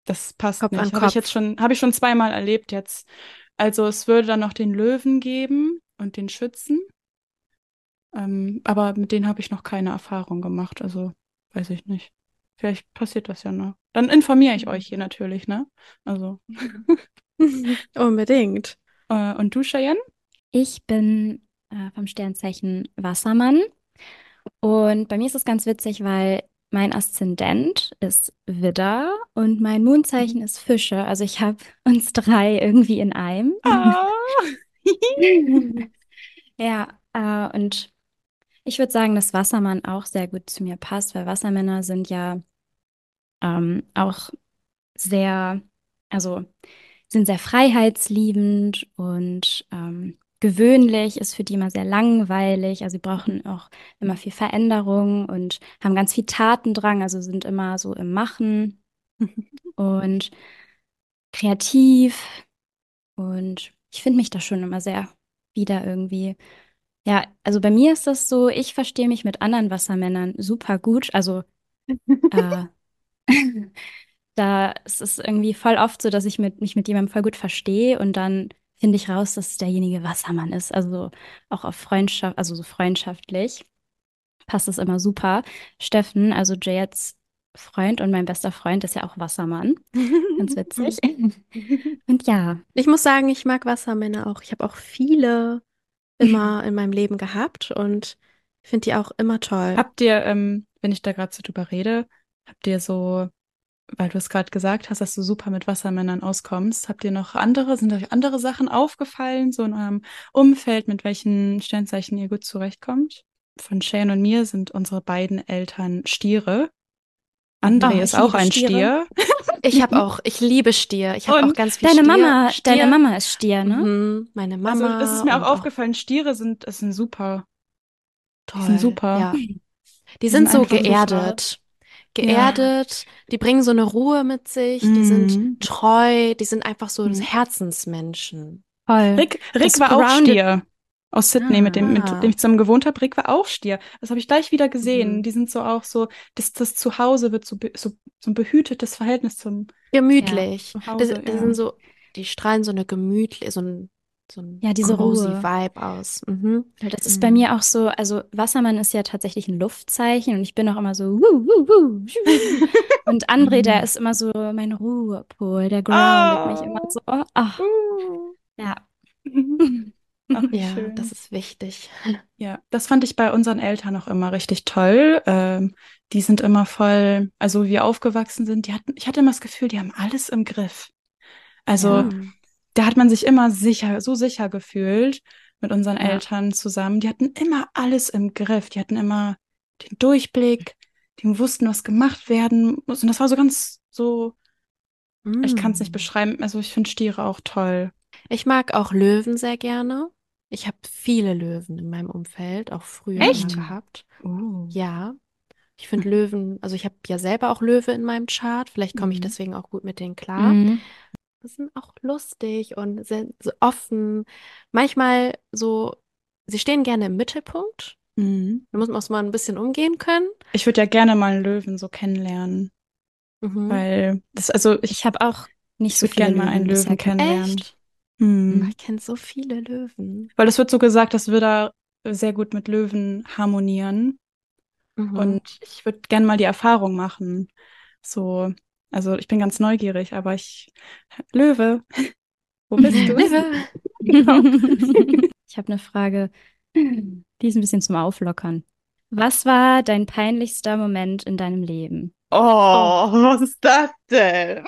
das passt Kopf nicht. Habe ich jetzt schon, habe ich schon zweimal erlebt jetzt. Also es würde dann noch den Löwen geben und den Schützen. Ähm, aber mit denen habe ich noch keine Erfahrung gemacht. Also weiß ich nicht. Vielleicht passiert das ja noch. Dann informiere ich euch hier natürlich, ne? Also. <laughs> Unbedingt. Äh, und du, Cheyenne? Ich bin äh, vom Sternzeichen Wassermann. Und bei mir ist es ganz witzig, weil mein Aszendent ist Widder und mein Mondzeichen ist Fische. Also ich habe uns drei irgendwie in einem. Ah. <laughs> Ja, äh, und ich würde sagen, dass Wassermann auch sehr gut zu mir passt, weil Wassermänner sind ja ähm, auch sehr, also sind sehr freiheitsliebend und ähm, gewöhnlich ist für die immer sehr langweilig. Also sie brauchen auch immer viel Veränderung und haben ganz viel Tatendrang, also sind immer so im Machen <laughs> und kreativ. Und ich finde mich da schon immer sehr wieder irgendwie. Ja, also bei mir ist das so, ich verstehe mich mit anderen Wassermännern super gut. Also <laughs> äh, <laughs> da ist es irgendwie voll oft so, dass ich mit, mich mit jemandem voll gut verstehe und dann finde ich raus, dass derjenige Wassermann ist. Also auch auf Freundschaft, also so freundschaftlich passt es immer super. Steffen, also Jayets Freund und mein bester Freund ist ja auch Wassermann. Ganz witzig. <laughs> Und ja, Ich muss sagen, ich mag Wassermänner auch. Ich habe auch viele immer <laughs> in meinem Leben gehabt und finde die auch immer toll. Habt ihr, ähm, wenn ich da gerade so drüber rede, habt ihr so, weil du es gerade gesagt hast, dass du super mit Wassermännern auskommst, habt ihr noch andere, sind euch andere Sachen aufgefallen, so in eurem Umfeld, mit welchen Sternzeichen ihr gut zurechtkommt? Von Shane und mir sind unsere beiden Eltern Stiere. André Oh, ist auch ein Stiere. Stier. Ich habe auch, ich liebe Stier. Ich habe auch ganz viel deine Stier. Mama, Stier. deine Mama ist Stier, ne? Mhm, meine Also Mama. das ist mir auch aufgefallen, Stiere sind, es sind super. toll. sind super. Ja. Die Die sind sind so einfach super. Geerdet. Geerdet, die bringen so eine Ruhe mit sich, die Mhm. sind treu, die sind einfach so Mhm. Herzensmenschen. Voll. Rick, Rick Das war auch Stier. Aus Sydney, mit dem, mit Ah. dem ich zusammen gewohnt habe. Rick war auch Stier. Das habe ich gleich wieder gesehen. Mhm. Die sind so auch so, das, das Zuhause wird so, so, so ein behütetes Verhältnis zum Gemütlich. Ja, zu die, Hause, die ja. sind so, die strahlen so eine gemütliche, so ein, so ein Ja, diese cozy Ruhe. Vibe aus. Mhm. Das ist bei mir auch so, also Wassermann ist ja tatsächlich ein Luftzeichen und ich bin auch immer so wuh, wuh, wuh, und André, der ist immer so mein Ruhepol, der groundet mich immer so. Ach, Uh. ja. <laughs> Ach, Ja, schön. das ist wichtig. <laughs> Ja, das fand ich bei unseren Eltern auch immer richtig toll. Ähm, die sind immer voll, also wie wir aufgewachsen sind, die hatten, ich hatte immer das Gefühl, die haben alles im Griff. Also Ja. Da hat man sich immer sicher, so sicher gefühlt mit unseren Ja. Eltern zusammen. Die hatten immer alles im Griff. Die hatten immer den Durchblick, die wussten, was gemacht werden muss. Und das war so ganz so, ich kann es nicht Mm. beschreiben. Also ich finde Stiere auch toll. Ich mag auch Löwen sehr gerne. Ich habe viele Löwen in meinem Umfeld, auch früher Echt? gehabt. Oh. Ja. Ich finde Löwen, also ich habe ja selber auch Löwe in meinem Chart. Vielleicht komme ich Mhm. deswegen auch gut mit denen klar. Mhm. Das sind auch lustig und sind so offen. Manchmal so, sie stehen gerne im Mittelpunkt. Mhm. Da muss man auch mal ein bisschen umgehen können. Ich würde ja gerne mal einen Löwen so kennenlernen, Mhm. weil das, also ich, Ich habe auch nicht ich so gerne mal einen Löwen kennenlernen. Echt? Mhm. Ich kenne so viele Löwen. Weil es wird so gesagt, dass wir da sehr gut mit Löwen harmonieren. Mhm. Und ich würde gerne mal die Erfahrung machen. So, also ich bin ganz neugierig, aber ich. Löwe, wo bist du? Löwe. <laughs> Genau. <laughs> Ich habe eine Frage, die ist ein bisschen zum Auflockern. Was war dein peinlichster Moment in deinem Leben? Oh, was ist das denn?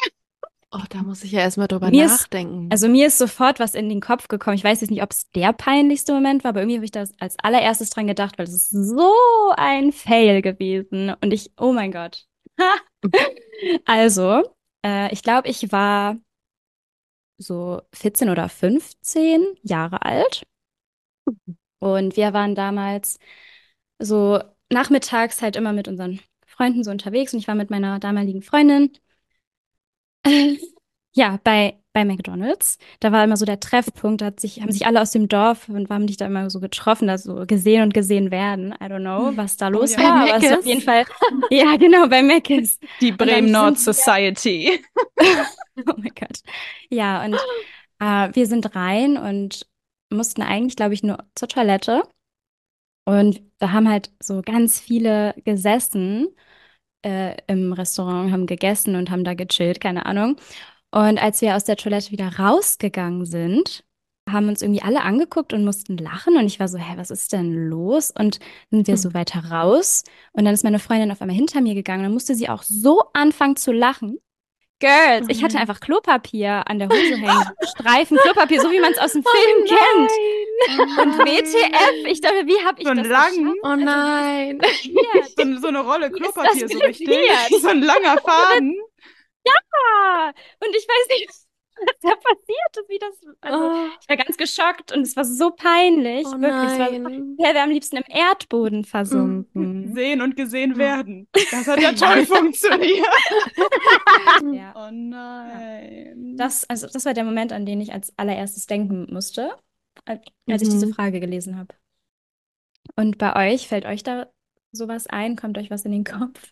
Oh, da muss ich ja erstmal drüber Mir ist- nachdenken. Also mir ist sofort was in den Kopf gekommen. Ich weiß jetzt nicht, ob es der peinlichste Moment war, aber irgendwie habe ich da als allererstes dran gedacht, weil es ist so ein Fail gewesen. Und ich, oh mein Gott. <laughs> Also, äh, ich glaube, ich war so 14 oder 15 Jahre alt. Und wir waren damals so nachmittags halt immer mit unseren Freunden so unterwegs und ich war mit meiner damaligen Freundin äh, <laughs> ja bei bei McDonald's. Da war immer so der Treffpunkt, da hat sich, haben sich alle aus dem Dorf und haben dich da immer so getroffen, da so gesehen und gesehen werden. I don't know, was da los ja. war, Bei aber es ist auf jeden Fall, <laughs> ja, genau, bei Mc's. Die Bremen Nord Society. <laughs> Oh mein Gott. Ja, und äh, wir sind rein und mussten eigentlich, glaube ich, nur zur Toilette. Und da haben halt so ganz viele gesessen äh, im Restaurant, haben gegessen und haben da gechillt, keine Ahnung. Und als wir aus der Toilette wieder rausgegangen sind, haben uns irgendwie alle angeguckt und mussten lachen. Und ich war so, hä, was ist denn los? Und sind wir so weiter raus. Und dann ist meine Freundin auf einmal hinter mir gegangen. Dann musste sie auch so anfangen zu lachen. Girls, ich hatte Mhm. einfach Klopapier an der Hose hängen. <laughs> Streifen Klopapier, so wie man es aus dem Film kennt. Und WTF, ich dachte, wie habe ich So das langen, Oh nein. geschafft? so, <laughs> so eine Rolle Klopapier, so richtig. So ein langer <laughs> Faden. Ja. Und ich weiß nicht, <laughs> was da passiert ist, wie das. Also, Oh, ich war ganz geschockt und es war so peinlich. oh Wirklich. Es war, nein. ich wäre am liebsten im Erdboden versunken. Sehen und gesehen werden. Das hat <laughs> ja toll funktioniert. <laughs> Ja. Oh nein. Das, also, das war der Moment, an den ich als allererstes denken musste, als als ich Mhm. diese Frage gelesen habe. Und bei euch, fällt euch da sowas ein? Kommt euch was in den Kopf?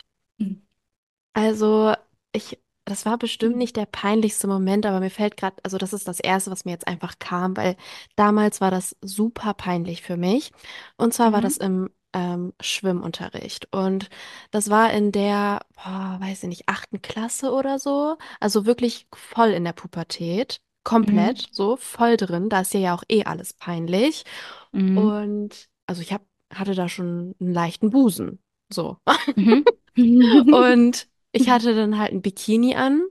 Also, ich das war bestimmt Mhm. nicht der peinlichste Moment, aber mir fällt gerade, also das ist das Erste, was mir jetzt einfach kam, weil damals war das super peinlich für mich. Und zwar war Mhm. das im ähm, Schwimmunterricht. Und das war in der, boah, weiß ich nicht, achten Klasse oder so. Also wirklich voll in der Pubertät. Mhm. Komplett, so voll drin. Da ist dir ja auch eh alles peinlich. Mhm. Und also ich hab, hatte da schon einen leichten Busen. So. Mhm. <laughs> Und ich hatte dann halt ein Bikini an.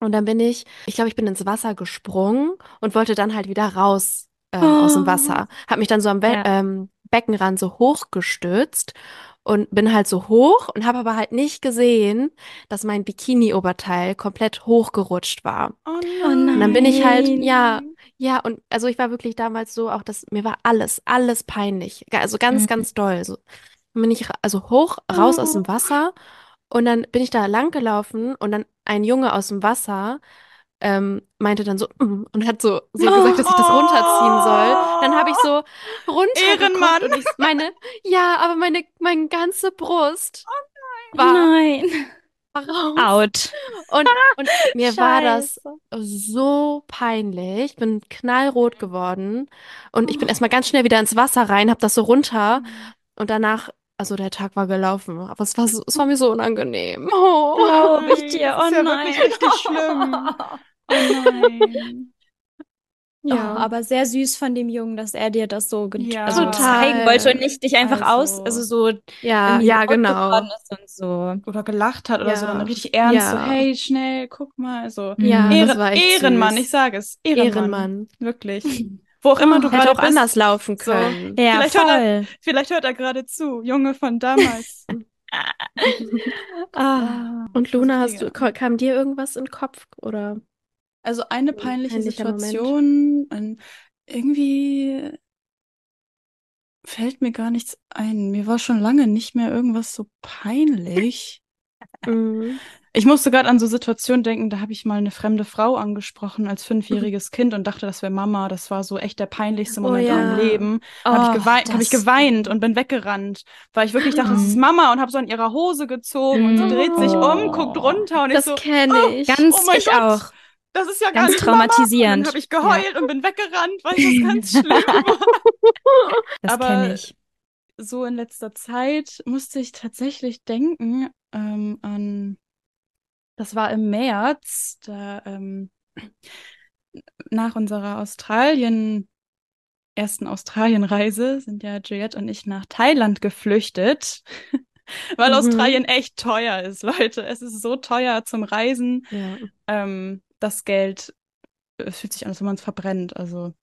Und dann bin ich, ich glaube, ich bin ins Wasser gesprungen und wollte dann halt wieder raus ähm, aus dem Oh. Wasser. Hab mich dann so am We Ja. ähm, Beckenrand so hochgestützt und bin halt so hoch und habe aber halt nicht gesehen, dass mein Bikini-Oberteil komplett hochgerutscht war. Oh Oh Und dann bin ich halt, ja, nein. ja, und also ich war wirklich damals so auch, dass mir war alles, alles peinlich. Also ganz, Mhm. ganz doll. So. Dann bin ich also hoch, raus aus Oh. dem Wasser und dann bin ich da lang gelaufen und dann ein Junge aus dem Wasser ähm, meinte dann so "Mm", <laughs> und hat so, so gesagt, dass ich das runterziehen soll. Dann habe ich so runtergeguckt Ehrenmann. und ich meine, ja, aber meine, meine ganze Brust Oh war nein. raus. Out. Und, <laughs> und mir war das Scheiße. so peinlich. Ich bin knallrot geworden und ich bin erstmal ganz schnell wieder ins Wasser rein, hab das so runter und danach, also der Tag war gelaufen, aber es war so, es war mir so unangenehm. <laughs> Oh. Glaube ich Nein, dir. Oh ist ja wirklich nein. richtig <laughs> schlimm. Oh nein. Oh, Ja, aber sehr süß von dem Jungen, dass er dir das so Ja. also zeigen wollte und nicht dich einfach aus, Also. also so Ja, ja, genau. geworden ist und so. Oder gelacht hat oder so, dann Ja, richtig ernst, so, ja, hey, schnell, guck mal. So, ja, Mhm. das Ehre, war echt Ehrenmann, ich süß. sage es, Ehrenmann. Ehrenmann. Wirklich. <laughs> Wo auch immer du Oh. Hätte gerade auch anders bist. laufen So, können. Ja, vielleicht hört er, voll. vielleicht hört er gerade zu, Junge von damals. <laughs> Ah. Und Luna, hast du, kam dir irgendwas in den Kopf oder Also eine ein peinliche Moment? Situation, ein, irgendwie fällt mir gar nichts ein. Mir war schon lange nicht mehr irgendwas so peinlich. <laughs> Mhm. Ich musste gerade an so Situationen denken, da habe ich mal eine fremde Frau angesprochen als fünfjähriges <laughs> Kind und dachte, das wäre Mama. Das war so echt der peinlichste Oh Moment in meinem ja. Leben. Habe ich, Oh, geweint, hab ich das. geweint und bin weggerannt, weil ich wirklich dachte, das ist Mhm. Mama und habe so an ihrer Hose gezogen und sie dreht sich um, guckt Oh. runter und ich Das so, kenne oh, ich. Ganz, oh mein ich Gott, auch. das ist ja Ganz traumatisierend. habe ich Ja. geheult und bin weggerannt, weil das <laughs> ganz schlimm war. <laughs> Das Aber kenne ich. so in letzter Zeit musste ich tatsächlich denken ähm, an, das war im März, da ähm, nach unserer Australien, ersten Australienreise sind ja Juliette und ich nach Thailand geflüchtet, <laughs> weil Mhm. Australien echt teuer ist, Leute. Es ist so teuer zum Reisen. Ja, Ähm, das Geld, es fühlt sich an, als wenn man es verbrennt. Also,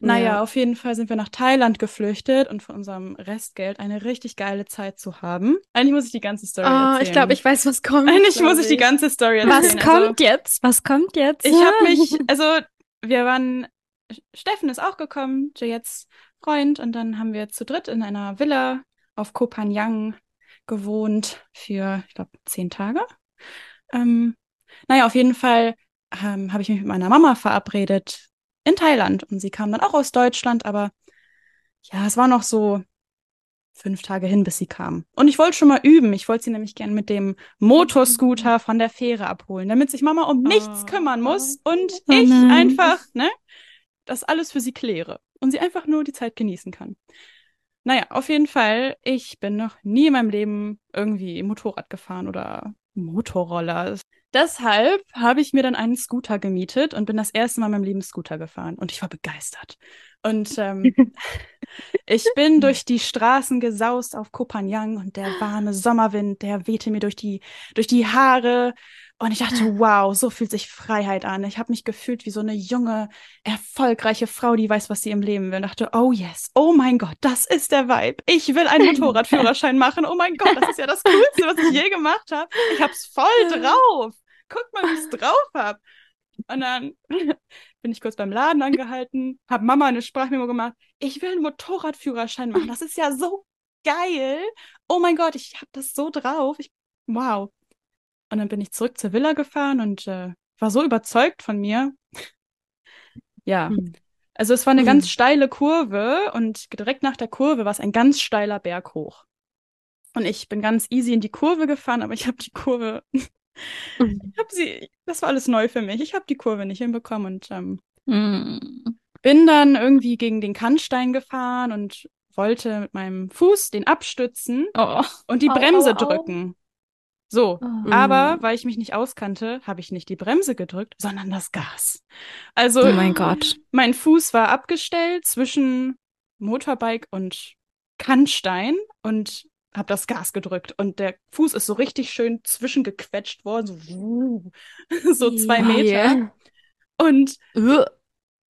naja, ja. auf jeden Fall sind wir nach Thailand geflüchtet und von unserem Restgeld eine richtig geile Zeit zu haben. Eigentlich muss ich die ganze Story Oh, erzählen. ich glaube, ich weiß, was kommt, Eigentlich muss glaube ich die ich. ganze Story Was erzählen. Also, kommt jetzt? Was kommt jetzt? ich habe mich, <laughs> also wir waren, Steffen ist auch gekommen, Juliets Freund, und dann haben wir zu dritt in einer Villa auf Koh Phangan gewohnt für, ich glaube, zehn Tage. Ähm, naja, auf jeden Fall ähm, habe ich mich mit meiner Mama verabredet in Thailand und sie kam dann auch aus Deutschland, aber ja, es war noch so fünf Tage hin, bis sie kam. Und ich wollte schon mal üben. Ich wollte sie nämlich gern mit dem Motorscooter von der Fähre abholen, damit sich Mama um nichts kümmern muss und Oh ich einfach, ne, das alles für sie kläre und sie einfach nur die Zeit genießen kann. Naja, auf jeden Fall, ich bin noch nie in meinem Leben irgendwie Motorrad gefahren oder Motorroller. Deshalb habe ich mir dann einen Scooter gemietet und bin das erste Mal in meinem Leben Scooter gefahren und ich war begeistert. Und ähm, <laughs> ich bin durch die Straßen gesaust auf Koh Phangan und der warme Sommerwind, der wehte mir durch die, durch die Haare. Und ich dachte, wow, so fühlt sich Freiheit an. Ich habe mich gefühlt wie so eine junge, erfolgreiche Frau, die weiß, was sie im Leben will. Und dachte, oh yes, oh mein Gott, das ist der Vibe. Ich will einen <laughs> Motorradführerschein machen. Oh mein Gott, das ist ja das Coolste, was ich je gemacht habe. Ich hab's voll drauf. Guck mal, wie ich's drauf hab. Und dann <laughs> bin ich kurz beim Laden angehalten, habe Mama eine Sprachmemo gemacht. Ich will einen Motorradführerschein machen. Das ist ja so geil. Oh mein Gott, ich habe das so drauf. Ich, wow. Und dann bin ich zurück zur Villa gefahren und äh, war so überzeugt von mir. ja, Hm. also es war eine Hm. ganz steile Kurve und direkt nach der Kurve war es ein ganz steiler Berg hoch. Und ich bin ganz easy in die Kurve gefahren, aber ich habe die Kurve, ich habe sie, das war alles neu für mich. Ich habe die Kurve nicht hinbekommen und ähm, Mm. bin dann irgendwie gegen den Kannstein gefahren und wollte mit meinem Fuß den abstützen Oh. und die Au, Bremse au, au. drücken. So, Oh. aber Mm. weil ich mich nicht auskannte, habe ich nicht die Bremse gedrückt, sondern das Gas. Also Oh mein Gott. mein Fuß war abgestellt zwischen Motorbike und Kannstein und habe das Gas gedrückt und der Fuß ist so richtig schön zwischengequetscht worden, so, <laughs> so zwei Meter. Und Ugh.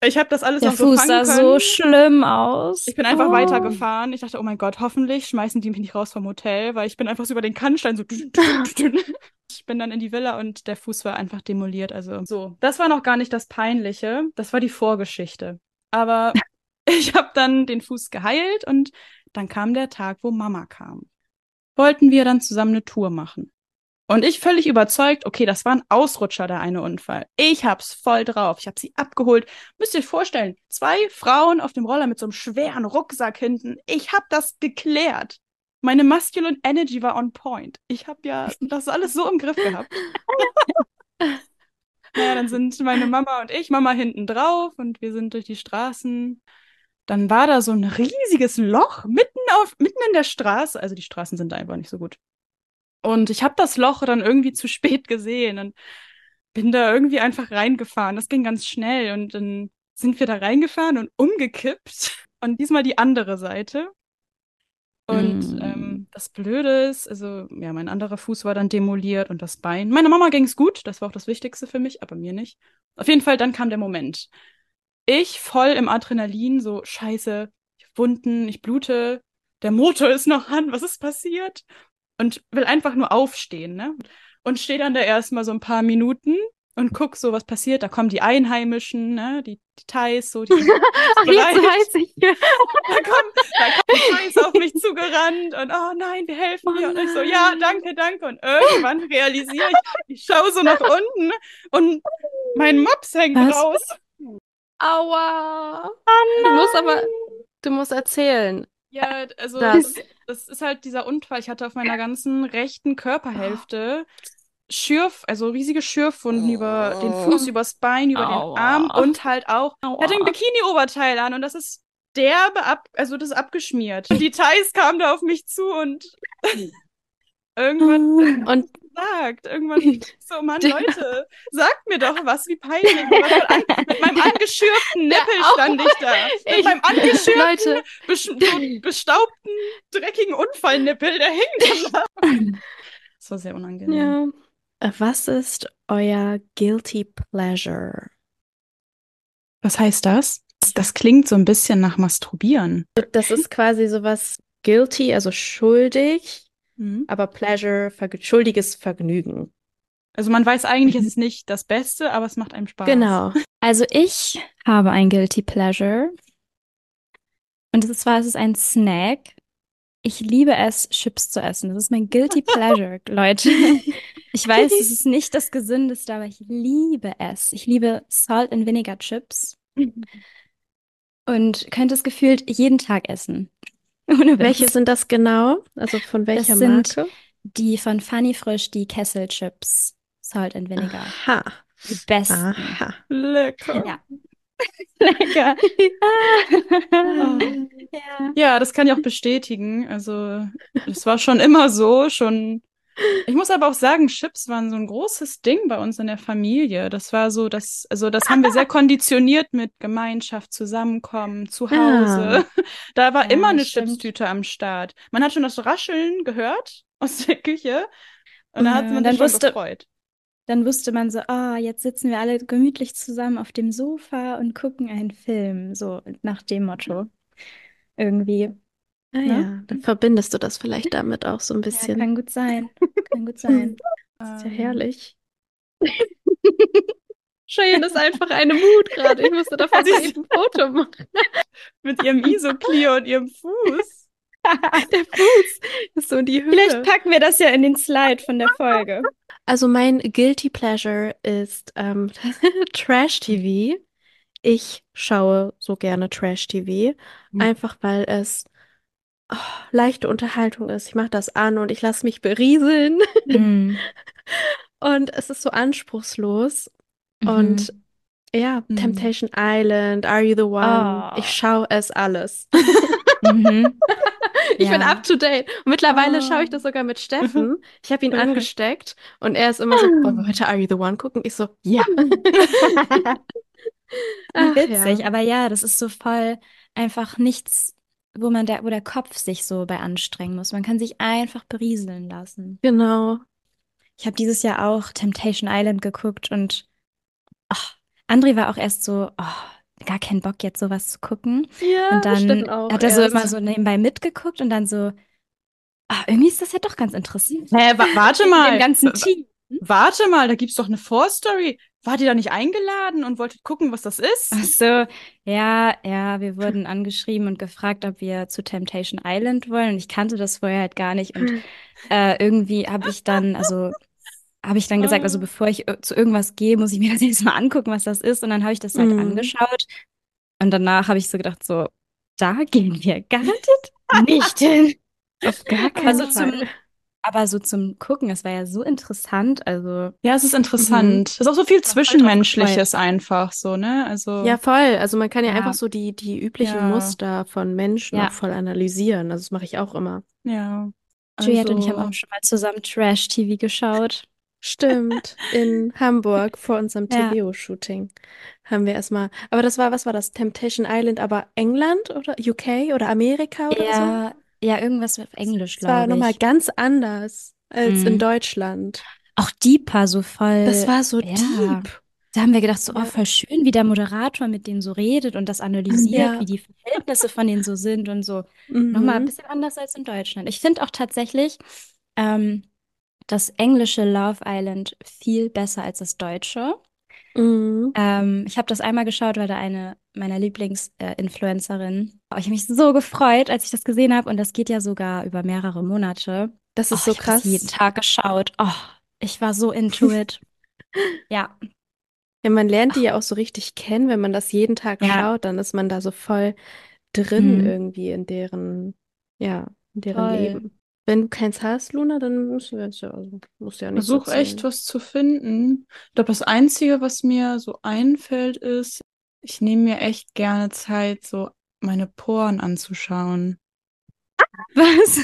Ich habe das alles Der noch so Fuß fangen sah können. so schlimm aus. Ich bin einfach Oh. weitergefahren. Ich dachte, oh mein Gott, hoffentlich schmeißen die mich nicht raus vom Hotel, weil ich bin einfach so über den Kannstein so. Ich bin dann in die Villa und der Fuß war einfach demoliert. Also so, das war noch gar nicht das Peinliche. Das war die Vorgeschichte. Aber <laughs> ich habe dann den Fuß geheilt und dann kam der Tag, wo Mama kam. Wollten wir dann zusammen eine Tour machen. Und ich völlig überzeugt, okay, das war ein Ausrutscher, der eine Unfall. Ich hab's voll drauf. Ich hab sie abgeholt. Müsst ihr euch vorstellen, zwei Frauen auf dem Roller mit so einem schweren Rucksack hinten. Ich hab das geklärt. Meine Masculine Energy war on point. Ich hab ja <laughs> das alles so im Griff gehabt. <laughs> naja, dann sind meine Mama und ich, Mama hinten drauf und wir sind durch die Straßen. Dann war da so ein riesiges Loch mitten auf, mitten in der Straße. Also die Straßen sind da einfach nicht so gut. Und ich habe das Loch dann irgendwie zu spät gesehen und bin da irgendwie einfach reingefahren. Das ging ganz schnell und dann sind wir da reingefahren und umgekippt. <laughs> Und diesmal die andere Seite. Und Mm. ähm, das Blöde ist, also ja, mein anderer Fuß war dann demoliert und das Bein. Meiner Mama ging es gut, das war auch das Wichtigste für mich, aber mir nicht. Auf jeden Fall, dann kam der Moment. Ich voll im Adrenalin, so scheiße, Wunden, ich blute, der Motor ist noch an, was ist passiert? Und will einfach nur aufstehen, ne? Und stehe dann da erstmal so ein paar Minuten und guck so, was passiert. Da kommen die Einheimischen, ne? Die, die Thais, so, die <laughs> Ach, jetzt weiß ich. <laughs> Da kommen, da kommen die Thais auf mich zugerannt und oh nein, wir helfen dir. Und ich so, ja, danke, danke. Und irgendwann realisiere ich, ich schaue so nach unten und mein Mops hängt Was? raus. Aua. Du musst aber, du musst erzählen. Ja, also Das- das, das ist halt dieser Unfall. Ich hatte auf meiner ganzen rechten Körperhälfte Schürf, also riesige Schürfwunden über den Fuß, übers Bein, über Aua. den Arm und halt auch. Ich hatte ein Aua. Bikini-Oberteil an und das ist derbe ab, also das ist abgeschmiert. Und die Thais kamen da auf mich zu und irgendwann Und gesagt, irgendwann <laughs> so, Mann, Leute, sagt mir doch was, wie peinlich. Mit <laughs> meinem angeschürften Nippel stand ich da. <laughs> Mit Ich- meinem angeschürften Leute, bestaubten, dreckigen Unfallnippel, der hängt dann da. Das war sehr unangenehm. ja. Äh, Was ist euer Guilty Pleasure? Was heißt das? Das klingt so ein bisschen nach Masturbieren. Das ist quasi sowas guilty, also schuldig, Mhm. aber Pleasure, verg schuldiges Vergnügen. Also man weiß eigentlich, es <laughs> ist nicht das Beste, aber es macht einem Spaß. Genau. Also ich habe ein Guilty Pleasure. Und zwar ist es ein Snack. Ich liebe es, Chips zu essen. Das ist mein Guilty <laughs> Pleasure, Leute. Ich weiß, es ist nicht das Gesündeste, aber ich liebe es. Ich liebe Salt and Vinegar Chips <laughs> und könnte es gefühlt jeden Tag essen. Ohne Welche sind das genau? Also von welcher sind- Marke? Die von Funny Frisch, die Kesselchips. Salt and Vinegar. Aha. Die besten. Aha. Lecker. Ja. <laughs> Lecker. <laughs> Ja. Ja, das kann ich auch bestätigen. Also, es war schon immer so, schon. Ich muss aber auch sagen, Chips waren so ein großes Ding bei uns in der Familie. Das war so, das, also das haben wir sehr <laughs> konditioniert mit Gemeinschaft, Zusammenkommen, zu Hause. <laughs> Da war Ja, immer eine stimmt. Chipstüte am Start. Man hat schon das Rascheln gehört aus der Küche. Und da hat Ja, man dann sich schon wusste- gefreut. Dann wusste man so, ah, jetzt sitzen wir alle gemütlich zusammen auf dem Sofa und gucken einen Film. So nach dem Motto. Irgendwie. Ah Ne? ja, dann verbindest du das vielleicht damit auch so ein Ja, bisschen. kann gut sein. Kann gut <laughs> sein. Das ist ja Ähm, herrlich. <laughs> Cheyenne ist einfach eine Mut gerade. Ich musste davon eben ein Foto <laughs> machen. Mit ihrem Isoclear und ihrem Fuß. Der Fuß ist so in die Höhe. Vielleicht packen wir das ja in den Slide von der Folge. Also mein Guilty Pleasure ist ähm, Trash-TV. Ich schaue so gerne Trash-TV, Hm. einfach weil es oh, leichte Unterhaltung ist. Ich mache das an und ich lasse mich berieseln. Hm. <laughs> Und es ist so anspruchslos. Mhm. Und ja, Mhm. Temptation Island, Are You the One? Oh. Ich schaue es alles. Mhm. <laughs> Ich bin Ja. up to date. Und mittlerweile Oh. schaue ich das sogar mit <laughs> Steffen. Ich habe ihn Okay. angesteckt und er ist immer so, wollen wir heute Are You the One gucken? Ich so, ja. Ach, Witzig, ja. aber ja, das ist so voll einfach nichts, wo man der, wo der Kopf sich so bei anstrengen muss. Man kann sich einfach berieseln lassen. Genau. Ich habe dieses Jahr auch Temptation Island geguckt und ach, André war auch erst so, oh, gar keinen Bock jetzt sowas zu gucken. Ja, Und dann hat er so erst. immer so nebenbei mitgeguckt und dann so, ah, irgendwie ist das ja doch ganz interessant. Hä, wa warte mal. dem ganzen Team. Warte mal, da gibt's doch eine Vorstory. Wart ihr da nicht eingeladen und wolltet gucken, was das ist? Ach so, ja, ja, wir wurden angeschrieben und gefragt, ob wir zu Temptation Island wollen. Und ich kannte das vorher halt gar nicht. Und äh, irgendwie habe ich dann, also habe ich dann gesagt, also Ah. bevor ich äh, zu irgendwas gehe, muss ich mir das <laughs> jetzt mal angucken, was das ist. Und dann habe ich das halt Mhm. angeschaut. Und danach habe ich so gedacht, so, da gehen wir garantiert nicht hin. Auf gar <laughs> keinen Also zum, Fall. Aber so zum Gucken, es war ja so interessant. Also, Ja, es ist interessant. Es ist auch so viel Zwischenmenschliches einfach so, ne? Also, Ja, voll. Also man kann ja Ja. einfach so die, die üblichen Ja. Muster von Menschen Ja. auch voll analysieren. Also das mache ich auch immer. ja. Juliette und ich haben Also, auch schon mal zusammen Trash-TV geschaut. Stimmt. In <laughs> Hamburg vor unserem Ja. TVO-Shooting haben wir erstmal. Aber das war, was war das? Temptation Island, aber England oder UK oder Amerika oder so? Ja, ja, irgendwas auf Englisch, Das war glaube nochmal ich. ganz anders als in Mhm. Deutschland. Auch Deeper, so voll. Das war so ja. deep. Da haben wir gedacht, so, oh, voll schön, wie der Moderator mit denen so redet und das analysiert, Ja. wie die Verhältnisse von denen so sind und so. Nochmal ein Mhm. bisschen anders als in Deutschland. Ich finde auch tatsächlich ähm, das englische Love Island viel besser als das deutsche. Mhm. Ähm, ich habe das einmal geschaut, weil da eine meiner Lieblings-Influencerinnen. Oh, ich habe mich so gefreut, als ich das gesehen habe. Und das geht ja sogar über mehrere Monate. Das Oh, ist so ich habe das jeden krass. Tag geschaut. Oh, ich war so into it. <laughs> Ja, Ja, man lernt die ja auch so richtig kennen, wenn man das jeden Tag ja, schaut, dann ist man da so voll drin mhm, irgendwie in deren, ja, in deren voll. Leben. Wenn du keins hast, Luna, dann wir jetzt ja, also musst ja nichts versuch echt erzählen. was zu finden. Ich glaube, das Einzige, was mir so einfällt, ist, ich nehme mir echt gerne Zeit, so meine Poren anzuschauen. <laughs> Was?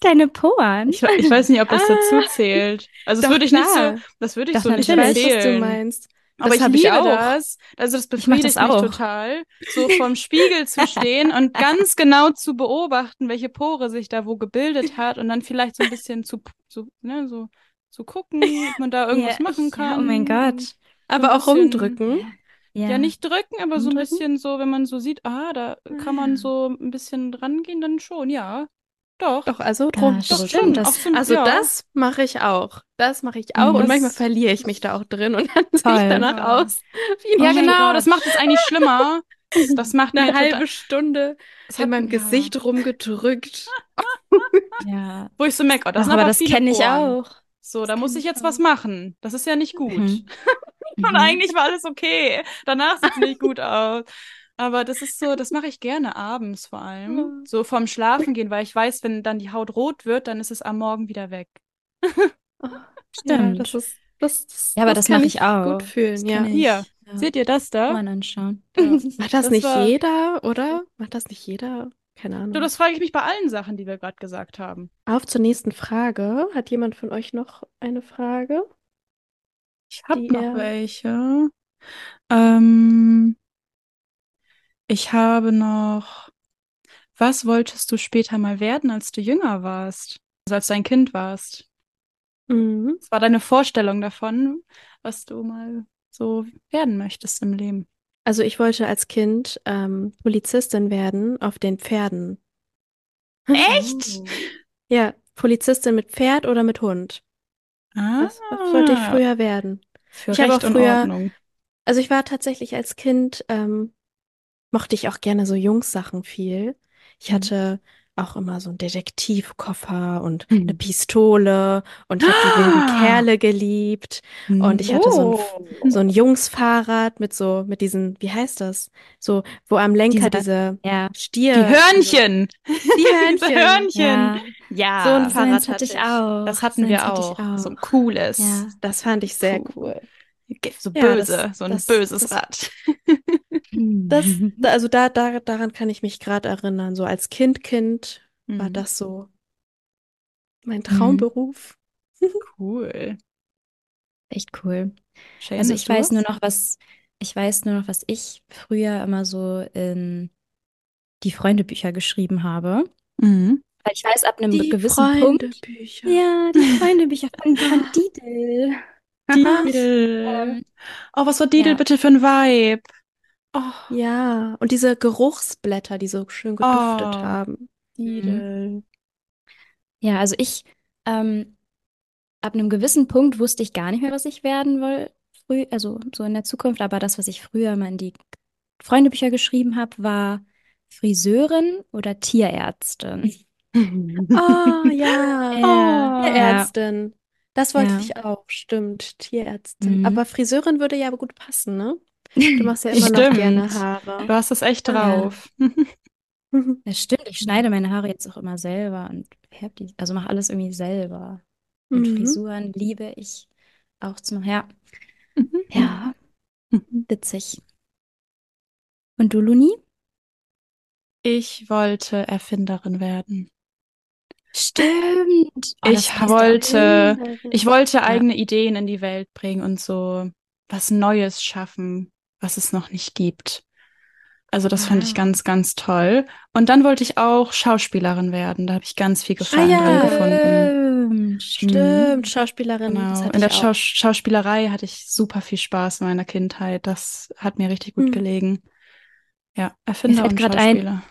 Deine Poren? Ich, ich weiß nicht, ob das dazu Ah, zählt. Also, das doch würde ich nicht so, klar. das würde ich Doch, so nicht Ich weiß, was du erzählen. meinst. Aber Das ich habe ich liebe auch. das. Also das Ich mache das befriedigt mich auch. total, so vorm Spiegel zu stehen und ganz genau zu beobachten, welche Pore sich da wo gebildet hat und dann vielleicht so ein bisschen zu, zu, ne, so zu gucken, ob man da irgendwas Ja, machen ja, oh mein kann. Gott. So Aber auch bisschen, rumdrücken. ja, Ja. nicht drücken, aber so ein Rumdrücken? bisschen so, wenn man so sieht, ah, da kann man Ah. so ein bisschen rangehen, dann schon, ja. Doch. Doch, also drum Doch drücken. schon. stimmt. Das zum, Also ja. das mache ich auch. Das mache ich auch. Und manchmal Das, verliere ich mich da auch drin und dann <laughs> sehe ich danach ja. aus wie ein Oh Ja, mein genau, das macht es eigentlich schlimmer. Das, das macht mir eine total, halbe Stunde das in hat, meinem ja, Gesicht rumgedrückt. <laughs> Ja. wo ich so merke, oh, das Ach, aber aber das kenne ich auch. So, Das da muss ich jetzt was auch. machen. Das ist ja nicht gut. Mhm. <laughs> Und Mhm. eigentlich war alles okay. Danach sieht es nicht gut aus. Aber das ist so, das mache ich gerne abends vor allem. So vorm Schlafen gehen, weil ich weiß, wenn dann die Haut rot wird, dann ist es am Morgen wieder weg. Oh, <laughs> ja, das Stimmt. ist, das, das, Ja, aber das das mache ich ich auch. gut fühlen, Das ja. kann Hier, ich ja, seht ihr das da? Poren anschauen. Ja, Macht <laughs> das das nicht war. jeder, oder? Macht das nicht jeder? Keine Du, Ahnung. das frage ich mich bei allen Sachen, die wir gerade gesagt haben. Auf zur nächsten Frage. Hat jemand von euch noch eine Frage, Ich habe noch welche. Ähm, ich habe noch, was wolltest du später mal werden, als du jünger warst? Also als du ein Kind warst? Mhm. Was war deine Vorstellung davon, was du mal so werden möchtest im Leben? Also ich wollte als Kind ähm, Polizistin werden auf den Pferden. Echt? <laughs> Ja, Polizistin mit Pferd oder mit Hund. Das, das wollte ich Ah, früher werden. für Ich habe auch Recht und früher, Ordnung. also ich war tatsächlich als Kind, ähm, mochte ich auch gerne so Jungs-Sachen viel. Ich Mhm. hatte auch immer so einen Detektivkoffer und Hm. eine Pistole und ich habe die wilden Ah. Kerle geliebt und ich hatte so ein, Oh. so ein Jungsfahrrad mit so, mit diesen, wie heißt das? So, wo am Lenker Diese- diese Ja. Stier. Die Hörnchen. Die <laughs> Hörnchen. Hörnchen. Ja. Ja. So ein Fahrrad hatte ich auch. Das hatten So wir ich auch. So ein auch. cooles. Ja. Das fand ich sehr Cool. cool. So Ja, böse. das- so ein das- böses das- Rad. Das, <laughs> da, also da, da, daran kann ich mich gerade erinnern. So als Kind, Kind war Mhm. das so mein Traumberuf. <laughs> cool. Echt cool. Shane, Also ich weiß nur noch, was, ich weiß nur noch, was ich früher immer so in die Freundebücher geschrieben habe. Mhm. Weil ich weiß, ab einem Die gewissen Punkt. Freundebücher. Ja, die Freundebücher von, von <laughs> Didel. Ähm, oh, was war Didel ja. bitte für ein Vibe? Oh, Ja, und diese Geruchsblätter, die so schön geduftet Oh. haben. Didel. Ja, also ich, ähm, ab einem gewissen Punkt wusste ich gar nicht mehr, was ich werden will, früh, also so in der Zukunft, aber das, was ich früher mal in die Freundebücher geschrieben habe, war Friseurin oder Tierärztin. <laughs> Oh, ja. Ja. Tierärztin. Das wollte Ja. ich auch, stimmt. Tierärztin. Mhm. Aber Friseurin würde ja gut passen, ne? Du machst ja <laughs> immer noch Stimmt. gerne Haare. Du hast es echt Ja. drauf. <laughs> <laughs> Ja, stimmt, ich schneide meine Haare jetzt auch immer selber und färbe die, also mache alles irgendwie selber. Und Mhm. Frisuren liebe ich auch zu machen. Ja, ja, witzig. Und du, Luni? Ich wollte Erfinderin werden. Stimmt. Oh, Ich wollte, ich wollte Ja. eigene Ideen in die Welt bringen und so was Neues schaffen, was es noch nicht gibt. Also das fand ich Wow. ganz, ganz toll. Und dann wollte ich auch Schauspielerin werden. Da habe ich ganz viel Gefallen ja. dran gefunden. Stimmt. Stimmt, Schauspielerin. Genau. In der. Schaus Schauspielerei hatte ich super viel Spaß in meiner Kindheit. Das hat mir richtig gut Hm. gelegen. Ja, Erfinder und grad ein- Schauspieler.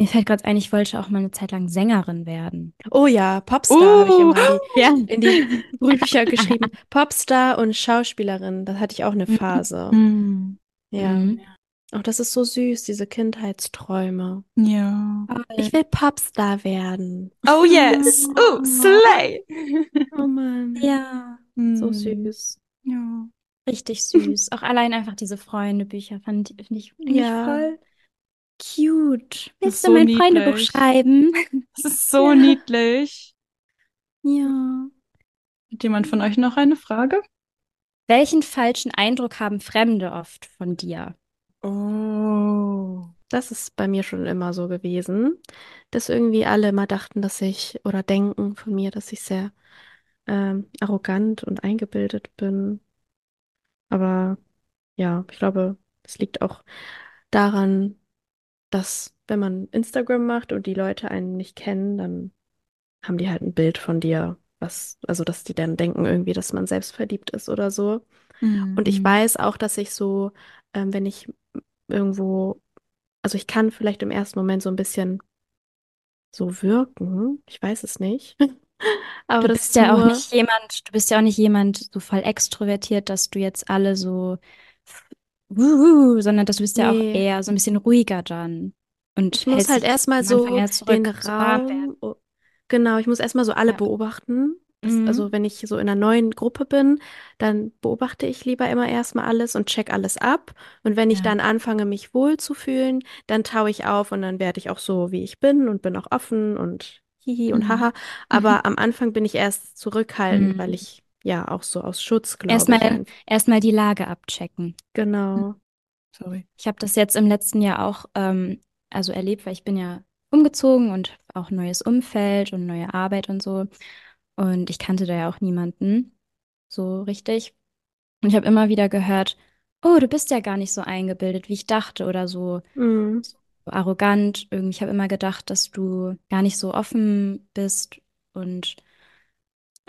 Mir fällt gerade ein, ich wollte auch mal eine Zeit lang Sängerin werden. Oh ja, Popstar habe ich Uh. immer Ja. in die, in <laughs> die Bücher geschrieben. Popstar und Schauspielerin. Das hatte ich auch eine Mhm. Phase. Mm. Ja. Mhm. Auch das ist so süß, diese Kindheitsträume. Ja. Ich will Popstar werden. Oh yes. Oh, Slay. <laughs> Oh Mann. Ja, So Mm. süß. Ja. richtig süß. <laughs> Auch allein einfach diese Freundebücher fand ich, find ich, ich Ja. voll cute. Willst du so mein Freundebuch niedlich. schreiben? <laughs> Das ist so <laughs> Ja. niedlich. Ja. Hat jemand von euch noch eine Frage? Welchen falschen Eindruck haben Fremde oft von dir? Oh. Das ist bei mir schon immer so gewesen, dass irgendwie alle immer dachten, dass ich oder denken von mir, dass ich sehr ähm, arrogant und eingebildet bin. Aber ja, ich glaube, es liegt auch daran, dass wenn man Instagram macht und die Leute einen nicht kennen, dann haben die halt ein Bild von dir, was, also dass die dann denken irgendwie, dass man selbstverliebt ist oder so. Und ich Mhm. weiß auch, dass ich so, ähm, wenn ich irgendwo, also ich kann vielleicht im ersten Moment so ein bisschen so wirken, ich weiß es nicht. <laughs> Aber Du bist ist ja auch nur, nicht jemand, du bist ja auch nicht jemand so voll extrovertiert, dass du jetzt alle so, wuhu, sondern dass du bist ja auch Nee. eher so ein bisschen ruhiger dann. Und ich muss halt erstmal so zurück, den. Raum, genau, ich muss erstmal so alle Ja. beobachten. Das, Mhm. also wenn ich so in einer neuen Gruppe bin, dann beobachte ich lieber immer erstmal alles und check alles ab. Und wenn ich Ja. dann anfange, mich wohl zu fühlen, dann taue ich auf und dann werde ich auch so, wie ich bin und bin auch offen und hihi und Mhm. haha. Aber am Anfang bin ich erst zurückhaltend, Mhm. weil ich ja auch so aus Schutz, glaube ich, Erstmal, einfach. erstmal die Lage abchecken. Genau. Sorry. Ich habe das jetzt im letzten Jahr auch ähm, also erlebt, weil ich bin ja umgezogen und auch neues Umfeld und neue Arbeit und so. Und ich kannte da ja auch niemanden so richtig. Und ich habe immer wieder gehört, oh, du bist ja gar nicht so eingebildet, wie ich dachte oder so, Mhm. so arrogant. Irgendwie, ich habe immer gedacht, dass du gar nicht so offen bist und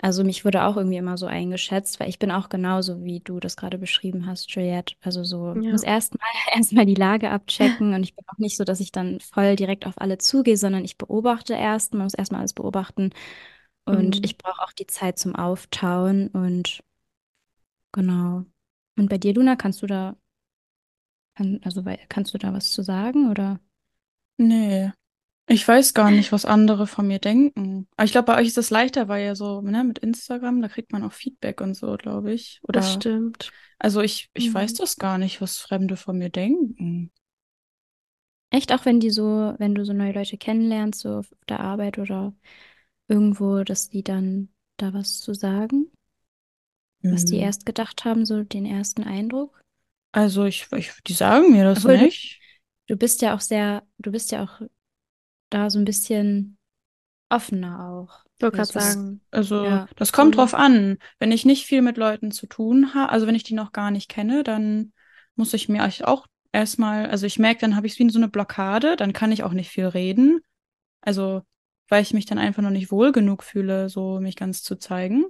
also mich wurde auch irgendwie immer so eingeschätzt, weil ich bin auch genauso, wie du das gerade beschrieben hast, Juliette. Also so, Ja. muss erstmal <laughs> erstmal die Lage abchecken und ich bin auch nicht so, dass ich dann voll direkt auf alle zugehe, sondern ich beobachte erst, man muss erstmal alles beobachten und Mhm. ich brauche auch die Zeit zum Auftauen und genau. Und bei dir, Luna, kannst du da, kann, also kannst du da was zu sagen oder? Nee. Ich weiß gar nicht, was andere von mir denken. Aber ich glaube, bei euch ist es leichter, weil ja so, ne, mit Instagram, da kriegt man auch Feedback und so, glaube ich. Oder, Das stimmt. also ich, ich Mhm. weiß das gar nicht, was Fremde von mir denken. Echt, auch wenn die so, wenn du so neue Leute kennenlernst, so auf der Arbeit oder irgendwo, dass die dann da was zu sagen, was die Hm. erst gedacht haben, so den ersten Eindruck. Also ich, ich, die sagen mir das Obwohl du- nicht. Du bist ja auch sehr, du bist ja auch da so ein bisschen offener auch. Ich wollte gerade sagen, Also Ja. das kommt Mhm. drauf an. Wenn ich nicht viel mit Leuten zu tun habe, also wenn ich die noch gar nicht kenne, dann muss ich mir auch erstmal, also ich merke, dann habe ich wie so eine Blockade, dann kann ich auch nicht viel reden. Also weil ich mich dann einfach noch nicht wohl genug fühle, so mich ganz zu zeigen.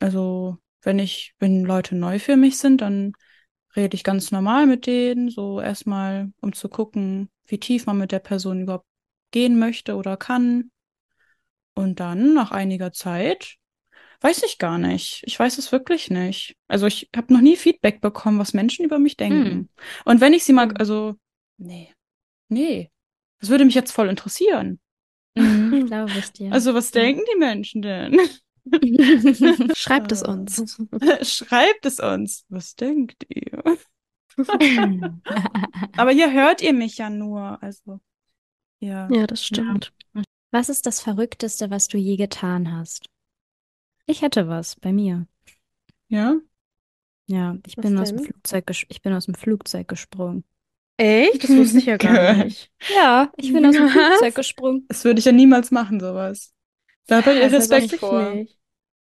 Also wenn ich, wenn Leute neu für mich sind, dann rede ich ganz normal mit denen, so erstmal, um zu gucken, wie tief man mit der Person überhaupt gehen möchte oder kann. Und dann, nach einiger Zeit, weiß ich gar nicht. Ich weiß es wirklich nicht. Also ich habe noch nie Feedback bekommen, was Menschen über mich denken. Hm. Und wenn ich sie mag, Hm. also, nee, nee. Das würde mich jetzt voll interessieren. Mhm, <laughs> glaube ich dir. Also, was Ja. denken die Menschen denn? <laughs> schreibt es Äh. uns. <laughs> Schreibt es uns. Was denkt ihr? Aber hier hört ihr mich ja nur. Also, ja. Ja, das stimmt. Was ist das Verrückteste, was du je getan hast? Ich hätte was bei mir. Ja? Ja, ich Was bin aus dem? Flugzeug, ich bin aus dem Flugzeug gesprungen. Echt? Das wusste ich ja gar <laughs> nicht. Ja, ich bin aus dem? Flugzeug gesprungen. Das würde ich ja niemals machen, sowas. Da habt ihr Das Respekt ich vor. nicht.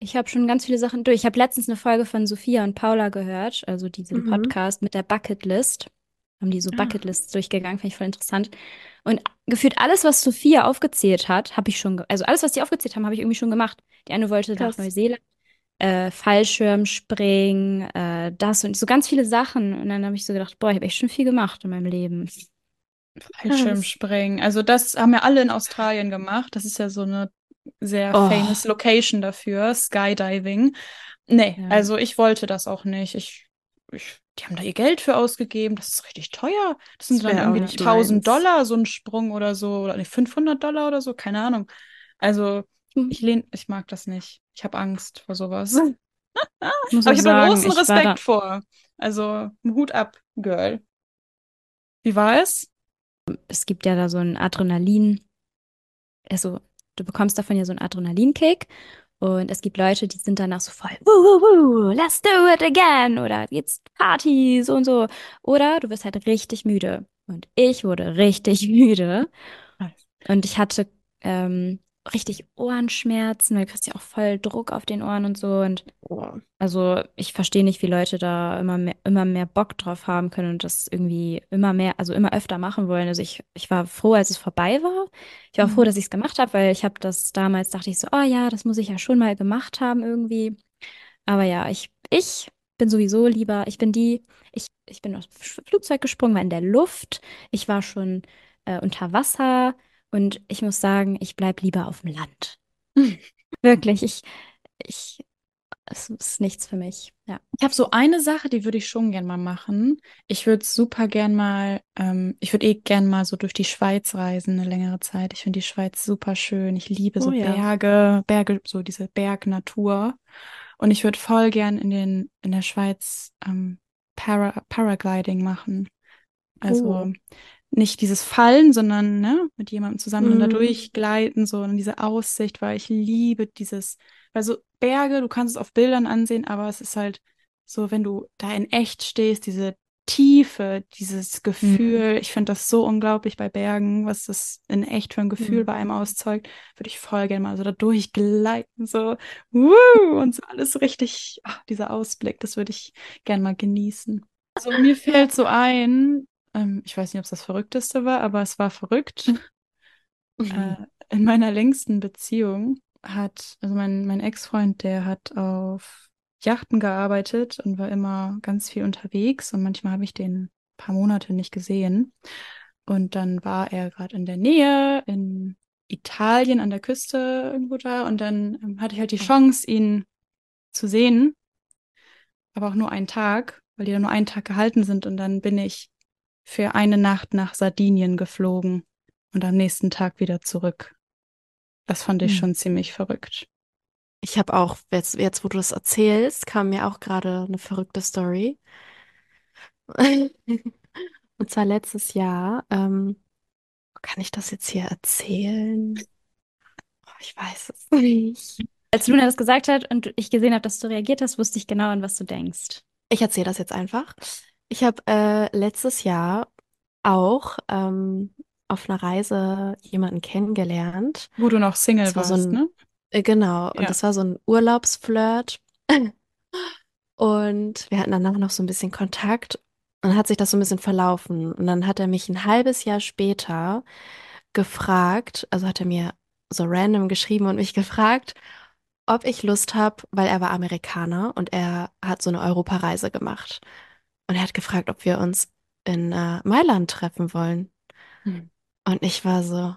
Ich habe schon ganz viele Sachen durch. Ich habe letztens eine Folge von Sophia und Paula gehört, also diesen Mhm. Podcast mit der Bucketlist. Haben die so Ah. Bucketlists durchgegangen, fand ich voll interessant. Und gefühlt alles, was Sophia aufgezählt hat, habe ich schon, also alles, was die aufgezählt haben, habe ich irgendwie schon gemacht. Die eine wollte Krass. nach Neuseeland, äh, Fallschirmspringen, äh, das und so ganz viele Sachen. Und dann habe ich so gedacht, boah, ich habe echt schon viel gemacht in meinem Leben. Fallschirmspringen. Also das haben ja alle in Australien gemacht. Das ist ja so eine sehr Oh. famous Location dafür, Skydiving. Nee, Ja. also ich wollte das auch nicht. Ich, ich, die haben da ihr Geld für ausgegeben. Das ist richtig teuer. Das sind Das dann irgendwie nicht 1000 meins. Dollar so ein Sprung oder so. Oder nee, 500 Dollar oder so. Keine Ahnung. Also Hm. ich lehn, ich mag das nicht. Ich habe Angst vor sowas. <laughs> Muss Aber ich habe großen ich Respekt vor. Also Hut ab, Girl. Wie war es? es gibt ja da so ein Adrenalin, also du bekommst davon ja so einen Adrenalinkick und es gibt Leute, die sind danach so voll, woo, woo, woo, let's do it again oder jetzt Party, so und so. Oder du wirst halt richtig müde. Und ich wurde richtig <laughs> müde und ich hatte ähm, richtig Ohrenschmerzen, weil du kriegst ja auch voll Druck auf den Ohren und so und also ich verstehe nicht, wie Leute da immer mehr, immer mehr Bock drauf haben können und das irgendwie immer mehr, also immer öfter machen wollen. Also ich, ich war froh, als es vorbei war. Ich war Mhm. froh, dass ich es gemacht habe, weil ich habe das damals, dachte ich so, oh ja, das muss ich ja schon mal gemacht haben irgendwie. Aber ja, ich, ich bin sowieso lieber, ich bin die, ich, ich bin aus dem Flugzeug gesprungen, war in der Luft, ich war schon äh, unter Wasser und ich muss sagen, ich bleib lieber auf dem Land. <laughs> Wirklich, ich, ich, es ist nichts für mich. Ja. Ich habe so eine Sache, die würde ich schon gern mal machen. Ich würde super gern mal, ähm, ich würde eh gern mal so durch die Schweiz reisen, eine längere Zeit. Ich finde die Schweiz super schön. Ich liebe so Oh ja. Berge, Berge, so diese Bergnatur. Und ich würde voll gern in den, in der Schweiz ähm, Para, Paragliding machen. Also Oh. Nicht dieses Fallen, sondern ne, mit jemandem zusammen und da Mhm. durchgleiten, so und diese Aussicht, weil ich liebe dieses, weil so Berge, du kannst es auf Bildern ansehen, aber es ist halt so, wenn du da in echt stehst, diese Tiefe, dieses Gefühl, ich finde das so unglaublich bei Bergen, was das in echt für ein Gefühl Mhm. bei einem auszeugt, würde ich voll gerne mal so da durchgleiten, so, wuh, und so alles richtig, ach, dieser Ausblick, das würde ich gerne mal genießen. Also mir fällt so ein, ähm, ich weiß nicht, ob es das Verrückteste war, aber es war verrückt. <laughs> Äh, in meiner längsten Beziehung hat, also mein, mein Ex-Freund, der hat auf Yachten gearbeitet und war immer ganz viel unterwegs und manchmal habe ich den ein paar Monate nicht gesehen. Und dann war er gerade in der Nähe, in Italien an der Küste irgendwo da und dann ähm, hatte ich halt die Chance, ihn zu sehen, aber auch nur einen Tag, weil die da nur einen Tag gehalten sind und dann bin ich für eine Nacht nach Sardinien geflogen. und am nächsten Tag wieder zurück. Das fand ich Hm. schon ziemlich verrückt. Ich habe auch, jetzt, jetzt wo du das erzählst, kam mir auch gerade eine verrückte Story. <laughs> Und zwar letztes Jahr, ähm, kann ich das jetzt hier erzählen? Oh, ich weiß es nicht. Als Luna das gesagt hat und ich gesehen habe, dass du reagiert hast, wusste ich genau, an was du denkst. Ich erzähle das jetzt einfach. Ich habe äh, letztes Jahr auch ähm, auf einer Reise jemanden kennengelernt. Wo du noch Single war so warst, ein, ne? äh, genau, und Ja. das war so ein Urlaubsflirt. <laughs> Und wir hatten danach noch so ein bisschen Kontakt und dann hat sich das so ein bisschen verlaufen. Und dann hat er mich ein halbes Jahr später gefragt, also hat er mir so random geschrieben und mich <laughs> gefragt, ob ich Lust habe, weil er war Amerikaner und er hat so eine Europareise gemacht. Und er hat gefragt, ob wir uns in äh, Mailand treffen wollen. Hm. Und ich war so,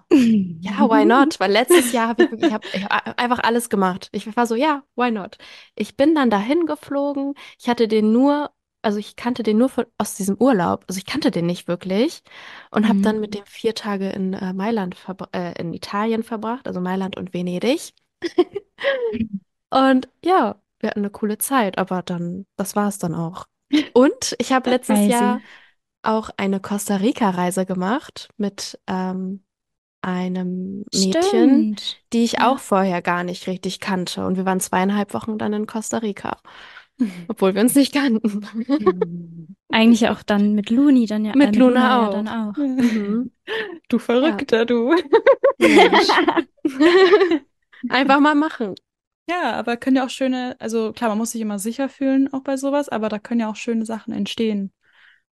ja, why not? Weil letztes Jahr habe ich, ich hab, ich hab einfach alles gemacht. Ich war so, ja, why not? Ich bin dann dahin geflogen. Ich hatte den nur, also ich kannte den nur von, aus diesem Urlaub. Also ich kannte den nicht wirklich und habe dann Mhm. mit dem vier Tage in äh, Mailand, äh, in Italien verbracht, also Mailand und Venedig. <laughs> Und ja, wir hatten eine coole Zeit, aber dann, das war es dann auch. Und ich habe letztes Crazy. Jahr auch eine Costa Rica-Reise gemacht mit ähm, einem Mädchen, Stimmt. die ich Ja. auch vorher gar nicht richtig kannte. Und wir waren zweieinhalb Wochen dann in Costa Rica, <laughs> obwohl wir uns nicht kannten. Eigentlich auch dann mit Luni dann ja, Mit äh, Luna ja auch. dann auch. Mhm. <laughs> Du Verrückter, du. Mensch. <laughs> Einfach mal machen. Ja, aber können ja auch schöne, also klar, man muss sich immer sicher fühlen, auch bei sowas, aber da können ja auch schöne Sachen entstehen.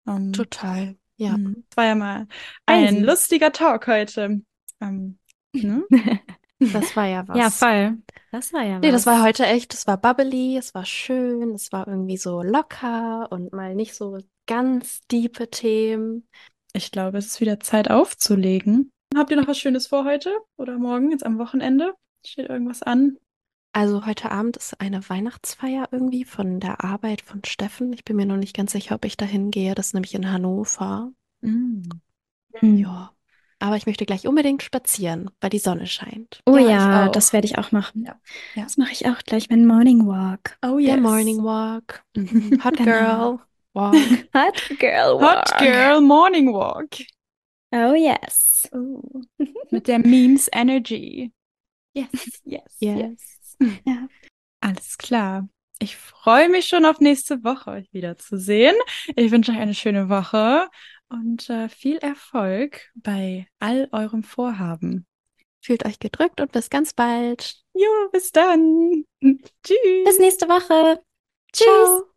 Ähm, Total. Ja. Mhm. Das war ja mal ein Crazy. lustiger Talk heute. Ähm, ne? <laughs> Das war ja was. Ja, voll. Das war ja Nee, das was. war heute echt, es war bubbly, es war schön, es war irgendwie so locker und mal nicht so ganz diepe Themen. Ich glaube, es ist wieder Zeit aufzulegen. Habt ihr noch was Schönes vor heute oder morgen, jetzt am Wochenende? Steht irgendwas an? Also heute Abend ist eine Weihnachtsfeier irgendwie von der Arbeit von Steffen. Ich bin mir noch nicht ganz sicher, ob ich dahin gehe. Das ist nämlich in Hannover. Mm. Hm. Ja. Aber ich möchte gleich unbedingt spazieren, weil die Sonne scheint. Oh Ja, ich ja, auch. das werde ich auch machen. Ja. Ja. Das mache ich auch gleich, meinen Morning Walk. Oh Der yes. Morning Walk. Mhm. Hot Genau. Girl Walk. <laughs> Hot Girl Hot Walk. Girl Morning Walk. Oh yes. Mit der Memes Energy. Yes. Yes. Yes. <laughs> Ja. Alles klar. Ich freue mich schon auf nächste Woche, euch wiederzusehen. Ich wünsche euch eine schöne Woche und äh, viel Erfolg bei all eurem Vorhaben. Fühlt euch gedrückt und bis ganz bald. Jo, bis dann. <laughs> Tschüss. Bis nächste Woche. Tschüss. Ciao.